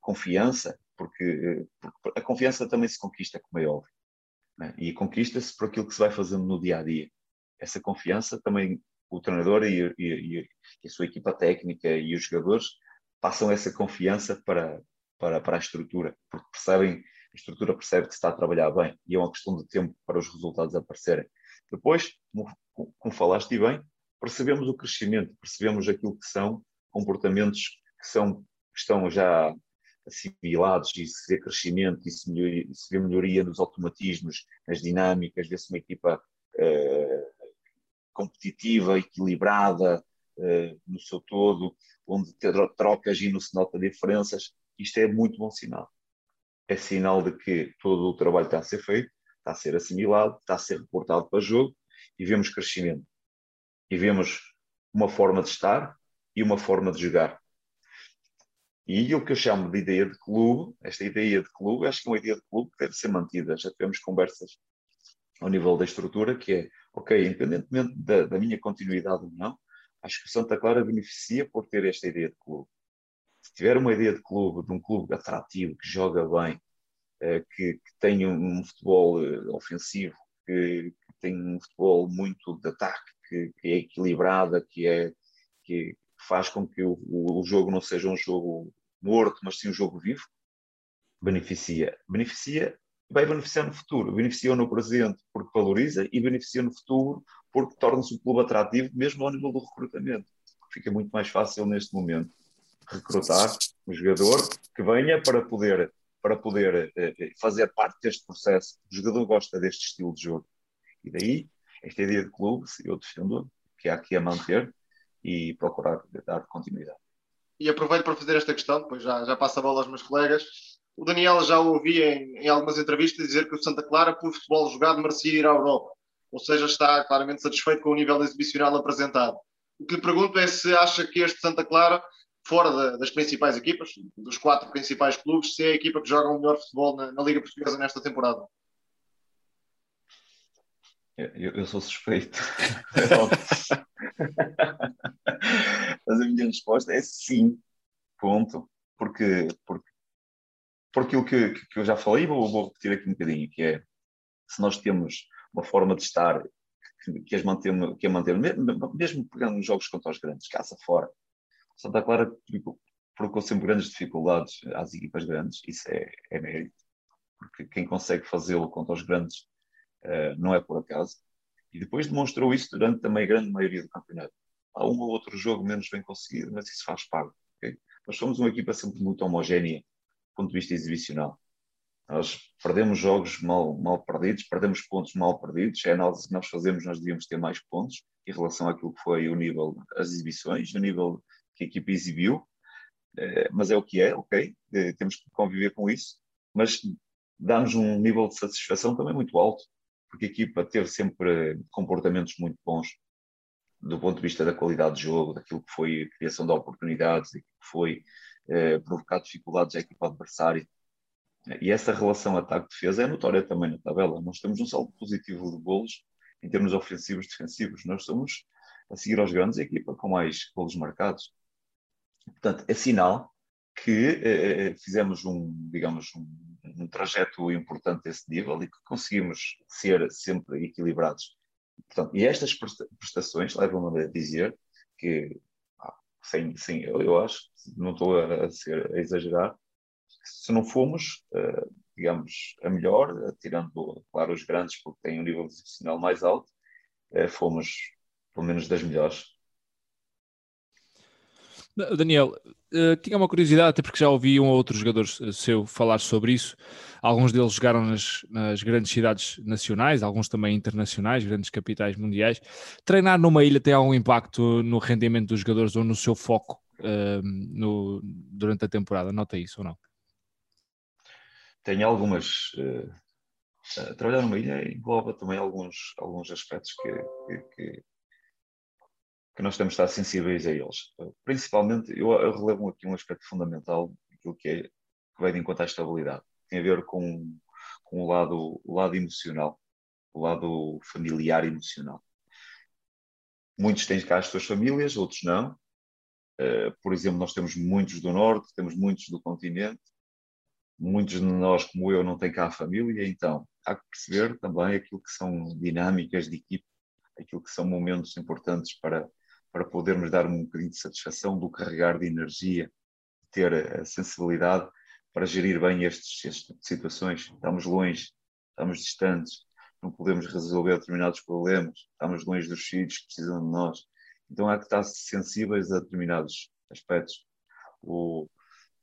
confiança porque, eh, porque, a confiança também se conquista, como é óbvio, né? e conquista-se por aquilo que se vai fazendo no dia a dia. Essa confiança também o treinador e, e, e, a sua equipa técnica e os jogadores passam essa confiança para, para, para a estrutura, porque percebem, a estrutura percebe que se está a trabalhar bem e é uma questão de tempo para os resultados aparecerem. Depois, como, como falaste bem, percebemos o crescimento, percebemos aquilo que são comportamentos que, são, que estão já assimilados e se vê crescimento e se, melhoria, se vê melhoria nos automatismos, nas dinâmicas, vê-se uma equipa uh, competitiva, equilibrada uh, no seu todo, onde trocas e não se nota diferenças, isto é muito bom sinal. É sinal de que todo o trabalho está a ser feito, está a ser assimilado, está a ser reportado para jogo e vemos crescimento. E vemos uma forma de estar e uma forma de jogar e o que eu chamo de ideia de clube, esta ideia de clube, acho que é uma ideia de clube que deve ser mantida. Já tivemos conversas ao nível da estrutura, que é, ok, independentemente da, da minha continuidade ou não, acho que o Santa Clara beneficia por ter esta ideia de clube. Se tiver uma ideia de clube, de um clube atrativo, que joga bem, eh, que, que tem um, futebol eh, ofensivo, que, que, tem um futebol muito de ataque, que, que é equilibrada, que, é, que faz com que o, o, jogo não seja um jogo morto, mas sim um jogo vivo, beneficia. Beneficia, vai beneficiar no futuro. Beneficia no presente porque valoriza e beneficia no futuro porque torna-se um clube atrativo mesmo ao nível do recrutamento. Fica muito mais fácil neste momento recrutar um jogador que venha para poder, para poder eh, eh, fazer parte deste processo. O jogador gosta deste estilo de jogo. E daí, esta ideia de clube, eu defendo que há aqui a manter e procurar dar continuidade. E aproveito para fazer esta questão, depois já, já passo a bola aos meus colegas. O Daniel já ouvi em, em algumas entrevistas dizer que o Santa Clara, por futebol jogado, merecia ir à Europa ou seja, está claramente satisfeito com o nível exibicional apresentado. O que lhe pergunto é se acha que este Santa Clara, fora de, das principais equipas, dos quatro principais clubes, se é a equipa que joga o melhor futebol na, na Liga Portuguesa nesta temporada. Eu, eu sou suspeito. Mas a minha resposta é sim, ponto. Porque, porque, porque o que, que eu já falei, vou, vou repetir aqui um bocadinho, que é se nós temos uma forma de estar que, que as manter, que a manter, mesmo pegando nos jogos contra os grandes, caça fora. Santa Clara provocou sempre grandes dificuldades às equipas grandes, isso é, é mérito, porque quem consegue fazê-lo contra os grandes uh, não é por acaso. E depois demonstrou isso durante também a grande maioria do campeonato. Há um ou outro jogo menos bem conseguido, mas isso faz parte. Okay? Nós somos uma equipa sempre muito homogénea do ponto de vista exibicional. Nós perdemos jogos mal, mal perdidos, perdemos pontos mal perdidos. É a análise que nós fazemos, nós devíamos ter mais pontos em relação àquilo que foi o nível das exibições, o nível que a equipa exibiu. É, mas é o que é, ok, é, temos que conviver com isso. Mas dá-nos um nível de satisfação também muito alto, porque a equipa teve sempre comportamentos muito bons do ponto de vista da qualidade de jogo, daquilo que foi a criação de oportunidades, daquilo que foi eh, provocar dificuldades à equipa adversária. E essa relação ataque-defesa é notória também na tabela. Nós temos um saldo positivo de golos em termos ofensivos defensivos. Nós somos, a seguir aos grandes, a equipa com mais golos marcados. Portanto, é sinal que eh, eh fizemos um, digamos, um, um, trajeto importante desse nível e que conseguimos ser sempre equilibrados. Portanto, e estas prestações levam-me a dizer que, sim, sim, eu, eu acho, não estou a, ser, a exagerar, se não fomos, uh, digamos, a melhor, tirando, claro, os grandes, porque têm um nível institucional mais alto, uh, fomos, pelo menos, das melhores. Daniel, tinha uma curiosidade, até porque já ouvi um ou outro jogador seu falar sobre isso. Alguns deles jogaram nas, nas, grandes cidades nacionais, alguns também internacionais, grandes capitais mundiais. Treinar numa ilha tem algum impacto no rendimento dos jogadores ou no seu foco no, durante a temporada? Nota isso ou não? tem algumas. Uh, trabalhar numa ilha engloba também alguns, alguns aspectos que, que, que nós temos de estar sensíveis a eles. Principalmente, eu, relevo aqui um aspecto fundamental, aquilo que, é, que vai de encontro à estabilidade. Tem a ver com, com o, lado, o lado emocional, o lado familiar emocional. Muitos têm cá as suas famílias, outros não. Uh, por exemplo, nós temos muitos do Norte, temos muitos do continente, muitos de nós, como eu, não têm cá a família, então há que perceber também aquilo que são dinâmicas de equipe, aquilo que são momentos importantes para, para podermos dar um bocadinho de satisfação do carregar de energia, ter a sensibilidade para gerir bem estas situações. Estamos longe, estamos distantes, não podemos resolver determinados problemas, estamos longe dos filhos que precisam de nós. Então há que estar sensíveis a determinados aspectos. O,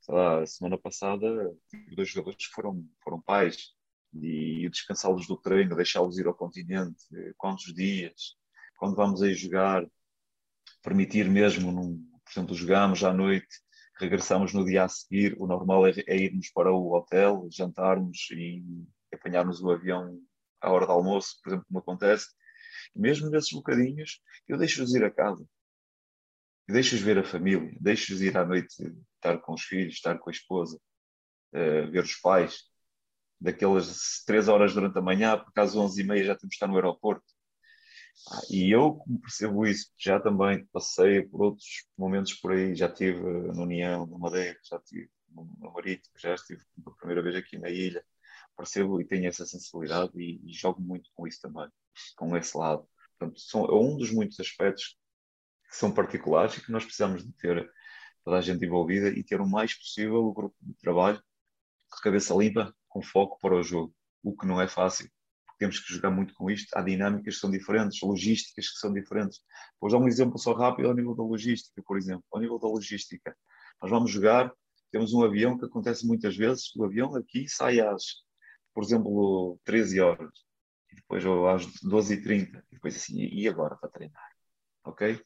lá, semana passada, dois jogadores foram, foram pais e descansá-los do treino, deixá-los ir ao continente, quantos dias, quando vamos aí jogar, permitir mesmo, num, por exemplo, jogamos à noite, regressamos no dia a seguir, o normal é, é irmos para o hotel, jantarmos e apanharmos o avião à hora do almoço, por exemplo, como acontece. mesmo nesses bocadinhos, eu deixo-os ir a casa deixas ver a família, deixas ir à noite estar com os filhos, estar com a esposa, uh, ver os pais. daquelas três horas durante a manhã, porque às onze e meia já temos que estar no aeroporto. Ah, e eu, percebo isso, já também passei por outros momentos por aí, já estive na União, na Madeira, já estive no Marítimo, já estive pela primeira vez aqui na ilha, percebo e tenho essa sensibilidade e, e jogo muito com isso também, com esse lado. Portanto, são, é um dos muitos aspectos que são particulares e que nós precisamos de ter toda a gente envolvida e ter o mais possível o grupo de trabalho de cabeça limpa, com foco para o jogo, o que não é fácil. Temos que jogar muito com isto. Há dinâmicas que são diferentes, logísticas que são diferentes. Vou dar um exemplo só rápido ao nível da logística, por exemplo. Ao nível da logística, nós vamos jogar, temos um avião que acontece muitas vezes, o avião aqui sai às, por exemplo, 13 horas, e depois às 12h30, e depois assim, e agora para treinar? Ok?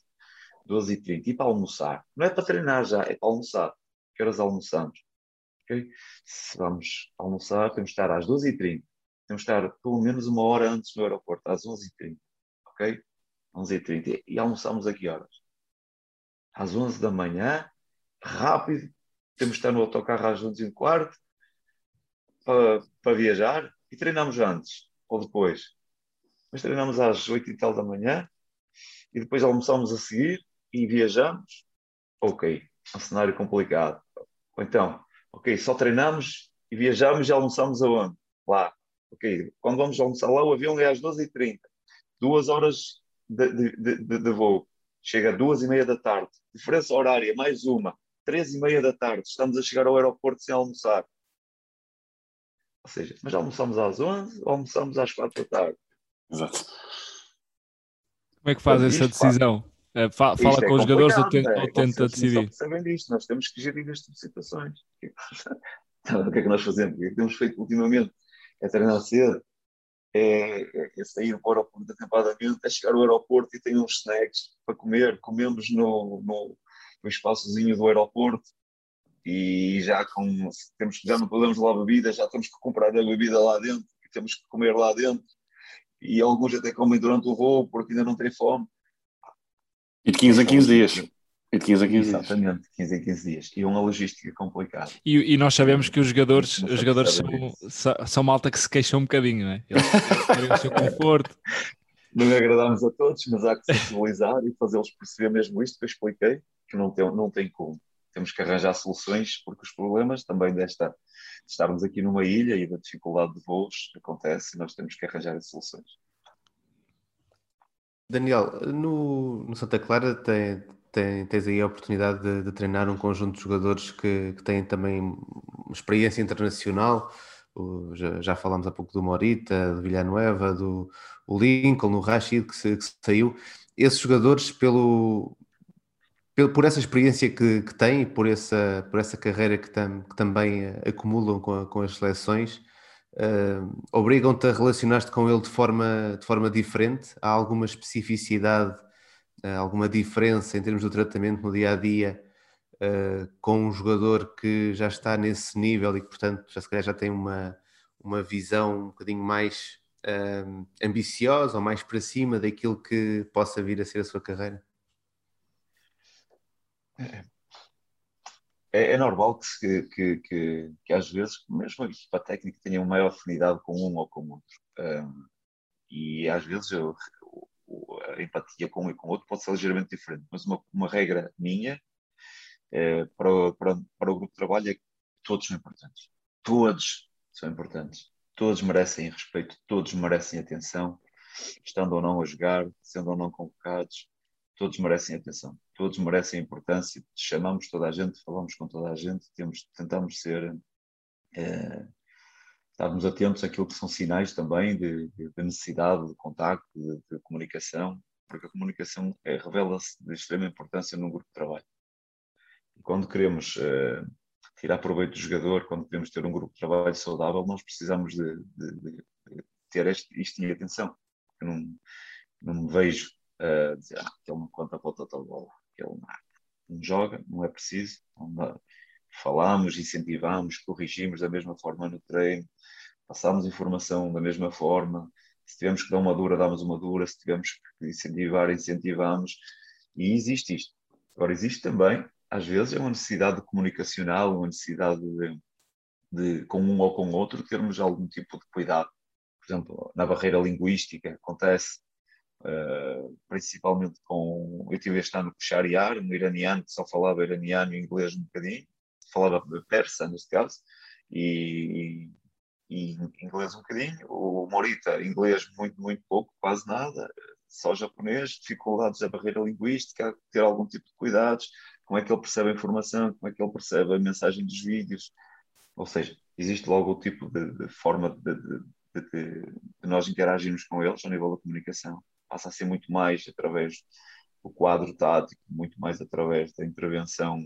12h30. E para almoçar? Não é para treinar já, é para almoçar. Que horas almoçamos? Okay? Se vamos almoçar, temos que estar às 12h30. Temos que estar pelo menos uma hora antes no aeroporto, às 11h30. Ok? 11h30. E almoçamos a que horas? Às 11 da manhã, rápido. Temos que estar no autocarro às 11h15 para, para viajar e treinamos antes ou depois. Mas treinamos às 8 e tal da manhã e depois almoçamos a seguir e viajamos, ok, um cenário complicado. Ou então, ok, só treinamos e viajamos e almoçamos aonde? Lá. Ok, quando vamos almoçar lá, o avião é às 12h30. Duas horas de, de, de, de voo. Chega às duas e meia da tarde. Diferença horária, mais uma. Três e meia da tarde. Estamos a chegar ao aeroporto sem almoçar. Ou seja, mas almoçamos às 11 ou almoçamos às 4 da tarde? Exato. Como é que faz essa decisão? É, fala Isto é com os jogadores ou, te, é, ou tenta não decidir? Sabem disto, nós temos que gerir este tipo de situações. o que é que nós fazemos? O que é que temos feito ultimamente? É treinar cedo, é, é, sair para o aeroporto atempadamente, é chegar ao aeroporto e tem uns snacks para comer. Comemos no, no, no espaçozinho do aeroporto e já com, temos, já não podemos levar bebida, já temos que comprar a bebida lá dentro e temos que comer lá dentro. E alguns até comem durante o voo porque ainda não têm fome. E de 15 a 15 dias. E de 15 a 15 dias. Exatamente, 15 a 15 dias. E é uma logística complicada. E, e nós sabemos que os jogadores, os jogadores são, são, malta que se queixam um bocadinho, não é? Eles querem o seu conforto. Não agradamos a todos, mas há que sensibilizar e fazê-los perceber mesmo isto que eu expliquei, que não tem, não tem como. Temos que arranjar soluções, porque os problemas também desta, de estarmos aqui numa ilha e da dificuldade de voos acontece e nós temos que arranjar as soluções. Daniel, no, no Santa Clara tem, tem- tens aí a oportunidade de, de treinar um conjunto de jogadores que, que têm também experiência internacional. O- já, já falámos há pouco do Morita, do Villanueva, do o Lincoln, o Rashid, que, se- que saiu. Esses jogadores, pelo, pelo- por essa experiência que, que têm e por essa, por essa carreira que, tam- que também eh, acumulam com, com as seleções, eh, obrigam-te a relacionar-te com ele de forma, de forma diferente? Há alguma especificidade, alguma diferença em termos do tratamento no dia a dia eh, com um jogador que já está nesse nível e que, portanto, já se calhar já tem uma, uma visão um bocadinho mais eh, ambiciosa ou mais para cima daquilo que possa vir a ser a sua carreira? É, é normal que, que, que, que às vezes, mesmo a equipa técnica tenha uma maior afinidade com um ou com outro. Um, e às vezes eu- a empatia com um e com outro pode ser ligeiramente diferente, mas uma, uma regra minha eh, para, o- para, para o grupo de trabalho é que todos são importantes. Todos são importantes. Todos merecem respeito, todos merecem atenção, estando ou não a jogar, sendo ou não convocados, todos merecem atenção, todos merecem importância. Chamamos toda a gente, falamos com toda a gente, temos, tentamos ser, eh, estarmos atentos àquilo que são sinais também de, de- de necessidade de contacto, de, de comunicação, porque a comunicação eh, revela-se de extrema importância num grupo de trabalho. E quando queremos eh, tirar proveito do jogador, quando queremos ter um grupo de trabalho saudável, nós precisamos de, de- ter este, isto em atenção. Eu não, não me vejo a dizer ah, que ele não conta para o total ele não, não joga, não é preciso. Não dá. Falamos, incentivamos, corrigimos da mesma forma no treino, passamos informação da mesma forma. Se tivermos que dar uma dura, damos uma dura. Se tivermos que incentivar, incentivamos. E existe isto. Agora, existe também, às vezes, é uma necessidade comunicacional, uma necessidade de, de, com um ou com outro, termos algum tipo de cuidado. Por exemplo, na barreira linguística acontece uh, principalmente com. Eu tive este ano com Shariar, um iraniano que só falava iraniano e inglês um bocadinho, falava persa neste caso, e inglês um bocadinho. O Morita, inglês muito, muito pouco, quase nada, só japonês, dificuldades da barreira linguística, ter algum tipo de cuidados, como é que ele percebe a informação, como é que ele percebe a mensagem dos vídeos. Ou seja, existe logo o tipo de, de forma de, de, de, nós interagirmos com eles ao nível da comunicação. Passa a ser muito mais através do quadro tático, muito mais através da intervenção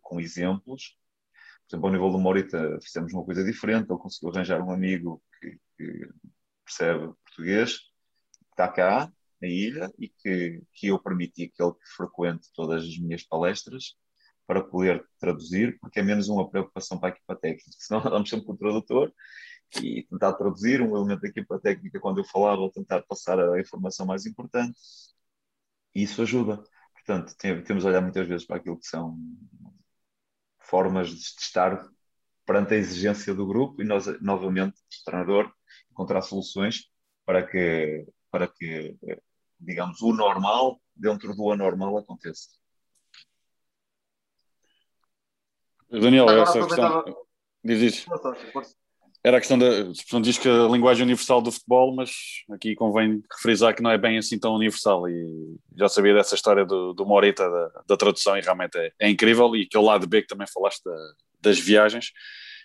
com exemplos. Por exemplo, ao nível do Morita fizemos uma coisa diferente, ele conseguiu arranjar um amigo que, que percebe português, está cá na ilha e que, que eu permiti que ele frequente todas as minhas palestras para poder traduzir, porque é menos uma preocupação para a equipa técnica, senão andamos sempre com o tradutor e tentar traduzir um elemento da equipa técnica quando eu falava, ou tentar passar a informação mais importante, e isso ajuda. Portanto, tem, temos a olhar muitas vezes para aquilo que são formas de estar perante a exigência do grupo e nós, novamente, o treinador, encontrar soluções para que para que, digamos, o normal dentro do anormal aconteça. Daniel, Agora, essa questão. Diz isso. Era a questão da. A diz que a linguagem universal do futebol, mas aqui convém frisar que não é bem assim tão universal. E já sabia dessa história do, do Morita, da, da tradução, e realmente é, é, incrível. E aquele lado B que também falaste da, das viagens.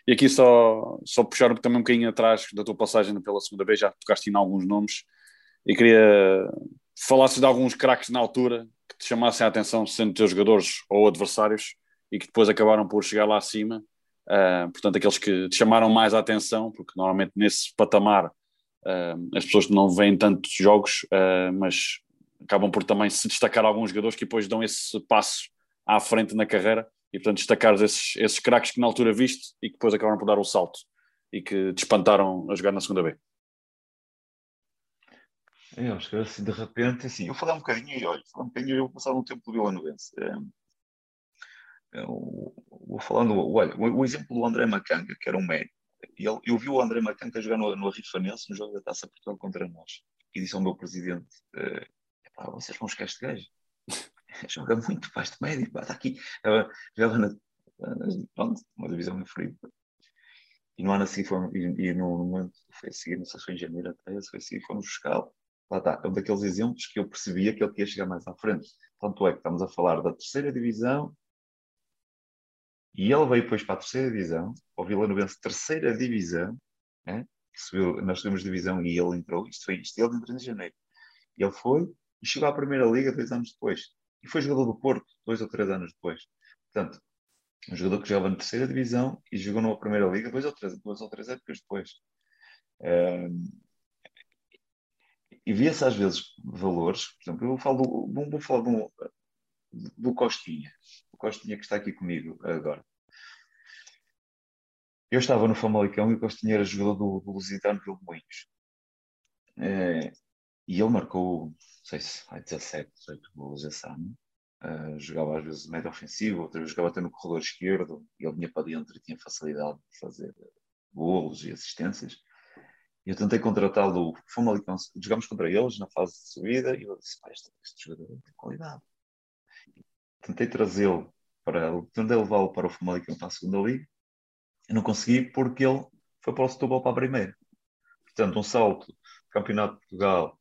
E aqui só, só puxar também um bocadinho atrás da tua passagem pela segunda vez, já tocaste em alguns nomes e queria falar de alguns craques na altura que te chamassem a atenção, sendo teus jogadores ou adversários, e que depois acabaram por chegar lá acima. Uh, portanto, aqueles que te chamaram mais a atenção, porque normalmente nesse patamar uh, as pessoas não veem tantos jogos, uh, mas acabam por também se destacar alguns jogadores que depois dão esse passo à frente na carreira e, portanto, destacar esses, esses craques que na altura viste e que depois acabaram por dar o salto e que te espantaram a jogar na segunda B. Eu acho que assim, de repente, assim, eu falei um bocadinho e olha, falei um bocadinho, eu vou passar um tempo do Vilanovense. É, vou falando, olha, o, exemplo do André Macanga, que era um médico, ele, eu vi o André Macanga jogar no, no Arrifanense, no jogo da Taça Portugal contra nós, e disse ao meu presidente: é, vocês vão buscar este gajo, joga muito baixo de médio, está aqui, jogava na, pronto, uma divisão inferior. E no ano assim, foi, e, e no, momento, foi a seguir, não sei se foi em janeiro até, foi assim, fomos buscá-lo lá está, é um daqueles exemplos que eu percebia que ele ia chegar mais à frente. Tanto é que estamos a falar da terceira divisão e ele veio depois para a terceira divisão, o Vila Novense terceira divisão, né? Subiu, nós subimos divisão e ele entrou, isto foi isto, ele entrou em janeiro. Ele foi e chegou à primeira liga dois anos depois. E foi jogador do Porto dois ou três anos depois. Portanto, um jogador que jogava na terceira divisão e jogou na primeira liga dois ou três, duas ou três épocas depois. Um, e via-se às vezes valores, por exemplo, eu falo vou falar do, do Costinha, Costinha que está aqui comigo agora. Eu estava no Famalicão e o Costinha era jogador do, do Lusitano de Moinhos. É, e ele marcou, não sei se vai 17, 18 golos esse ano. Uh, jogava às vezes médio ofensivo, outras vezes jogava até no corredor esquerdo, e ele vinha para dentro e tinha facilidade de fazer golos e assistências. Eu tentei contratá-lo, ali, jogámos contra eles na fase de subida e eu disse, este, este jogador tem qualidade. Tentei trazê-lo para, tentei levá-lo para o Famalicão para a segunda liga, eu não consegui porque ele foi para o Setúbal para a primeira. Portanto, um salto do Campeonato de Portugal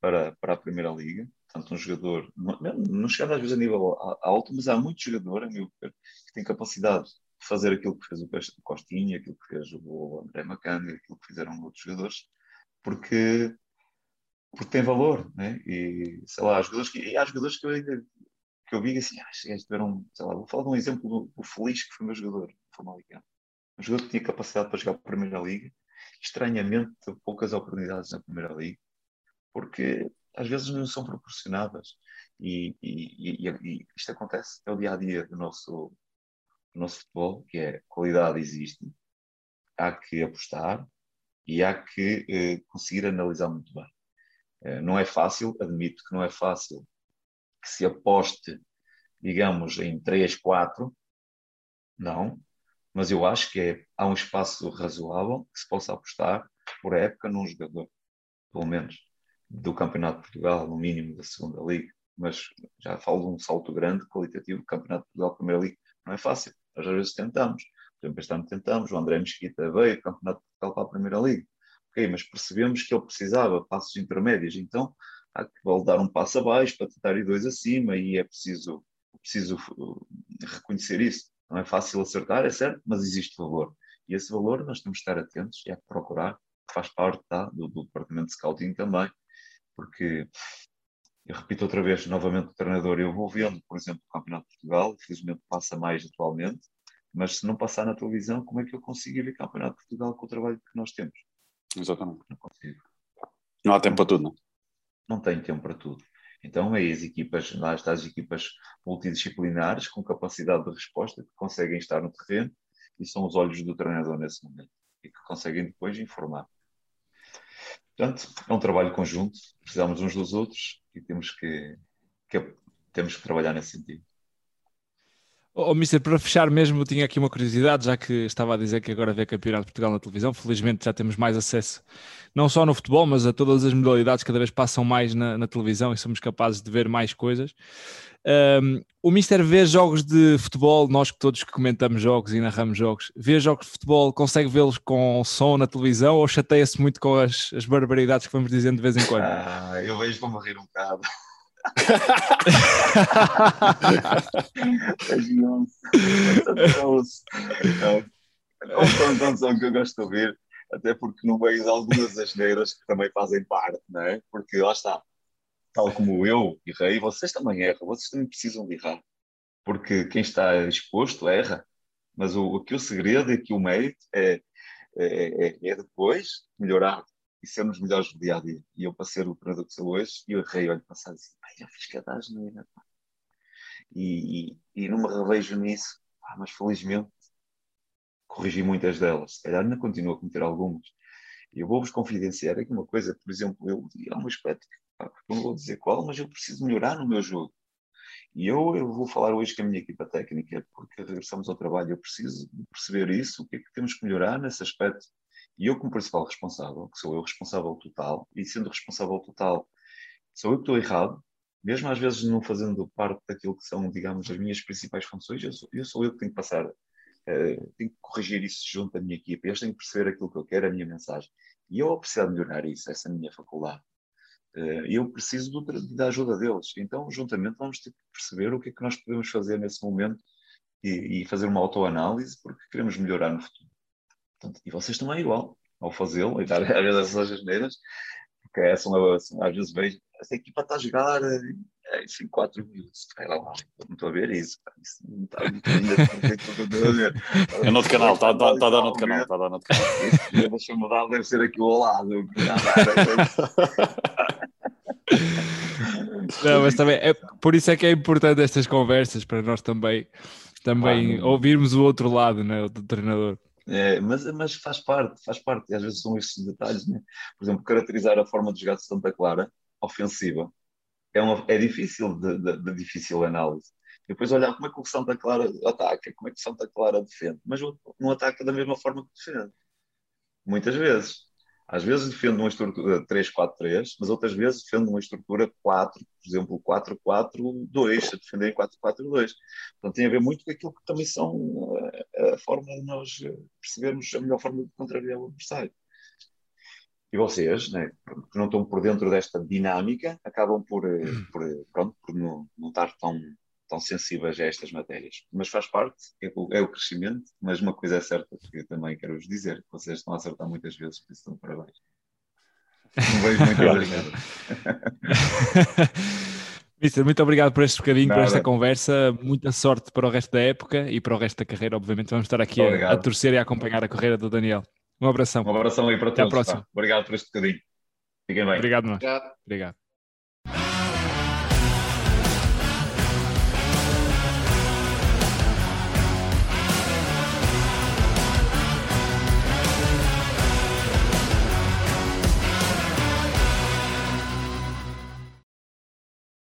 para, para a Primeira Liga, portanto, um jogador, não, chegando às vezes a nível alto, mas há muitos jogadores, que têm capacidade fazer aquilo que fez o Costinha, aquilo que fez o André Macanga, aquilo que fizeram outros jogadores, porque, porque tem valor, né? E sei lá, há jogadores que, há jogadores que eu ainda que eu vi assim, ah, estes tiveram, sei lá, vou falar de um exemplo do, do Feliz, que foi meu jogador, Famalicão. Um jogador que tinha capacidade para jogar a Primeira Liga, estranhamente poucas oportunidades na Primeira Liga, porque às vezes não são proporcionadas. E, e, e, e isto acontece, é o dia a dia do nosso, no nosso futebol, que é qualidade existe, há que apostar e há que eh, conseguir analisar muito bem. Eh, não é fácil, admito que não é fácil que se aposte, digamos, em 3, 4, não, Mas eu acho que é, há um espaço razoável que se possa apostar por época num jogador, pelo menos, do Campeonato de Portugal, no mínimo da Segunda Liga. Mas já falo de um salto grande, qualitativo, Campeonato de Portugal, Primeira Liga. Não é fácil. Às vezes tentamos. Por exemplo, este ano tentamos. O André Mesquita veio Campeonato de Portugal para a Primeira Liga. Ok, mas percebemos que ele precisava passos intermédios. Então, há que dar um passo abaixo para tentar ir dois acima e é preciso, preciso uh, reconhecer isso. Não é fácil acertar, é certo, mas existe valor. E esse valor nós temos que estar atentos e é procurar, que faz parte tá, do, do, departamento de scouting também, porque eu repito outra vez, novamente o treinador, eu vou vendo, por exemplo, o Campeonato de Portugal, infelizmente passa mais atualmente, mas se não passar na televisão, como é que eu consigo ir ver Campeonato de Portugal com o trabalho que nós temos? Exatamente. Não consigo. Não há tempo para tudo, não? Não tem tempo para tudo. Então, é as equipas, lá está as equipas multidisciplinares com capacidade de resposta que conseguem estar no terreno e são os olhos do treinador nesse momento e que conseguem depois informar. Portanto, é um trabalho conjunto, precisamos uns dos outros e temos que, que temos que trabalhar nesse sentido. Oh, Mister, para fechar mesmo, tinha aqui uma curiosidade, já que estava a dizer que agora vê Campeonato de Portugal na televisão. Felizmente já temos mais acesso, não só no futebol, mas a todas as modalidades, cada vez passam mais na, na televisão e somos capazes de ver mais coisas. Um, o Mister vê jogos de futebol, nós que todos que comentamos jogos e narramos jogos, vê jogos de futebol, consegue vê-los com som na televisão ou chateia-se muito com as, as barbaridades que vamos dizendo de vez em quando? Ah, eu vejo para rir um bocado. Não são que eu gosto de ouvir, até porque no meio de algumas das negras que também fazem parte, não é? Porque lá está, tal como eu errei, vocês também erram, vocês também precisam de errar, porque quem está exposto erra, mas o, aqui o segredo e aqui o mérito é, é, é, é depois melhorar e sermos melhores no dia a dia. E eu, para ser o treinador que sou hoje, eu errei, olho passado assim, eu fiz cada asneira. E, e, e não me revejo nisso, mas felizmente corrigi muitas delas. Se calhar ainda continuo a cometer algumas. E eu vou-vos confidenciar aqui uma coisa, por exemplo, eu, há um aspecto que não vou dizer qual, mas eu preciso melhorar no meu jogo. E eu, eu vou falar hoje com a minha equipa técnica, porque regressamos ao trabalho, eu preciso perceber isso, o que é que temos que melhorar nesse aspecto e eu, como principal responsável, que sou eu responsável total, e sendo responsável total, sou eu que estou errado, mesmo às vezes não fazendo parte daquilo que são, digamos, as minhas principais funções, eu sou eu, sou eu que tenho que passar, uh, tenho que corrigir isso junto à minha equipa, eles têm que perceber aquilo que eu quero, a minha mensagem. E eu preciso melhorar isso, essa minha faculdade. Uh, eu preciso do, da ajuda deles. Então, juntamente, vamos ter que perceber o que é que nós podemos fazer nesse momento e, e fazer uma autoanálise, porque queremos melhorar no futuro. Portanto, e vocês também igual, ao fazê-lo, e dar às vezes essas asneiras, porque é, são, são, às vezes vejo, esta equipa está a jogar é, em 4 minutos, lá, não estou a ver isso, isso não está muito ainda, estou a ver. É no outro canal, está, a dar no outro canal, está a dar no outro canal. Deixa-me mudar, deve ser aqui ao lado. Não, mas também, é, por isso é que é importante estas conversas, para nós também, também ouvirmos o outro lado, né, do treinador. É, mas, mas faz parte, faz parte, às vezes são estes detalhes, né? por exemplo, caracterizar a forma de jogar de Santa Clara, ofensiva, é, uma, é difícil, de, de, de difícil análise. Depois olhar como é que o Santa Clara ataca, como é que o Santa Clara defende, mas não ataca da mesma forma que defende. Muitas vezes. Às vezes defende uma estrutura 3-4-3, mas outras vezes defende uma estrutura 4, por exemplo, 4-4-2, a defender em 4-4-2. Portanto, tem a ver muito com aquilo que também são eh, a forma de nós eh, percebermos a melhor forma de contrariar o adversário. E vocês, né, que não estão por dentro desta dinâmica, acabam por, eh, por, pronto, por não, não estar tão tão sensíveis a estas matérias. Mas faz parte, é o, é o crescimento, mas uma coisa é certa que eu também quero vos dizer, que vocês estão a acertar muitas vezes, por isso estão parabéns. Não vejo muito Mister, muito obrigado por este bocadinho, Nada. por esta conversa. Muita sorte para o resto da época e para o resto da carreira. Obviamente, vamos estar aqui a, a, torcer e a acompanhar a carreira do Daniel. Um abração. Um abração aí para Até todos. Até à próxima. Obrigado por este bocadinho. Fiquem bem. Obrigado, Obrigado. Obrigado.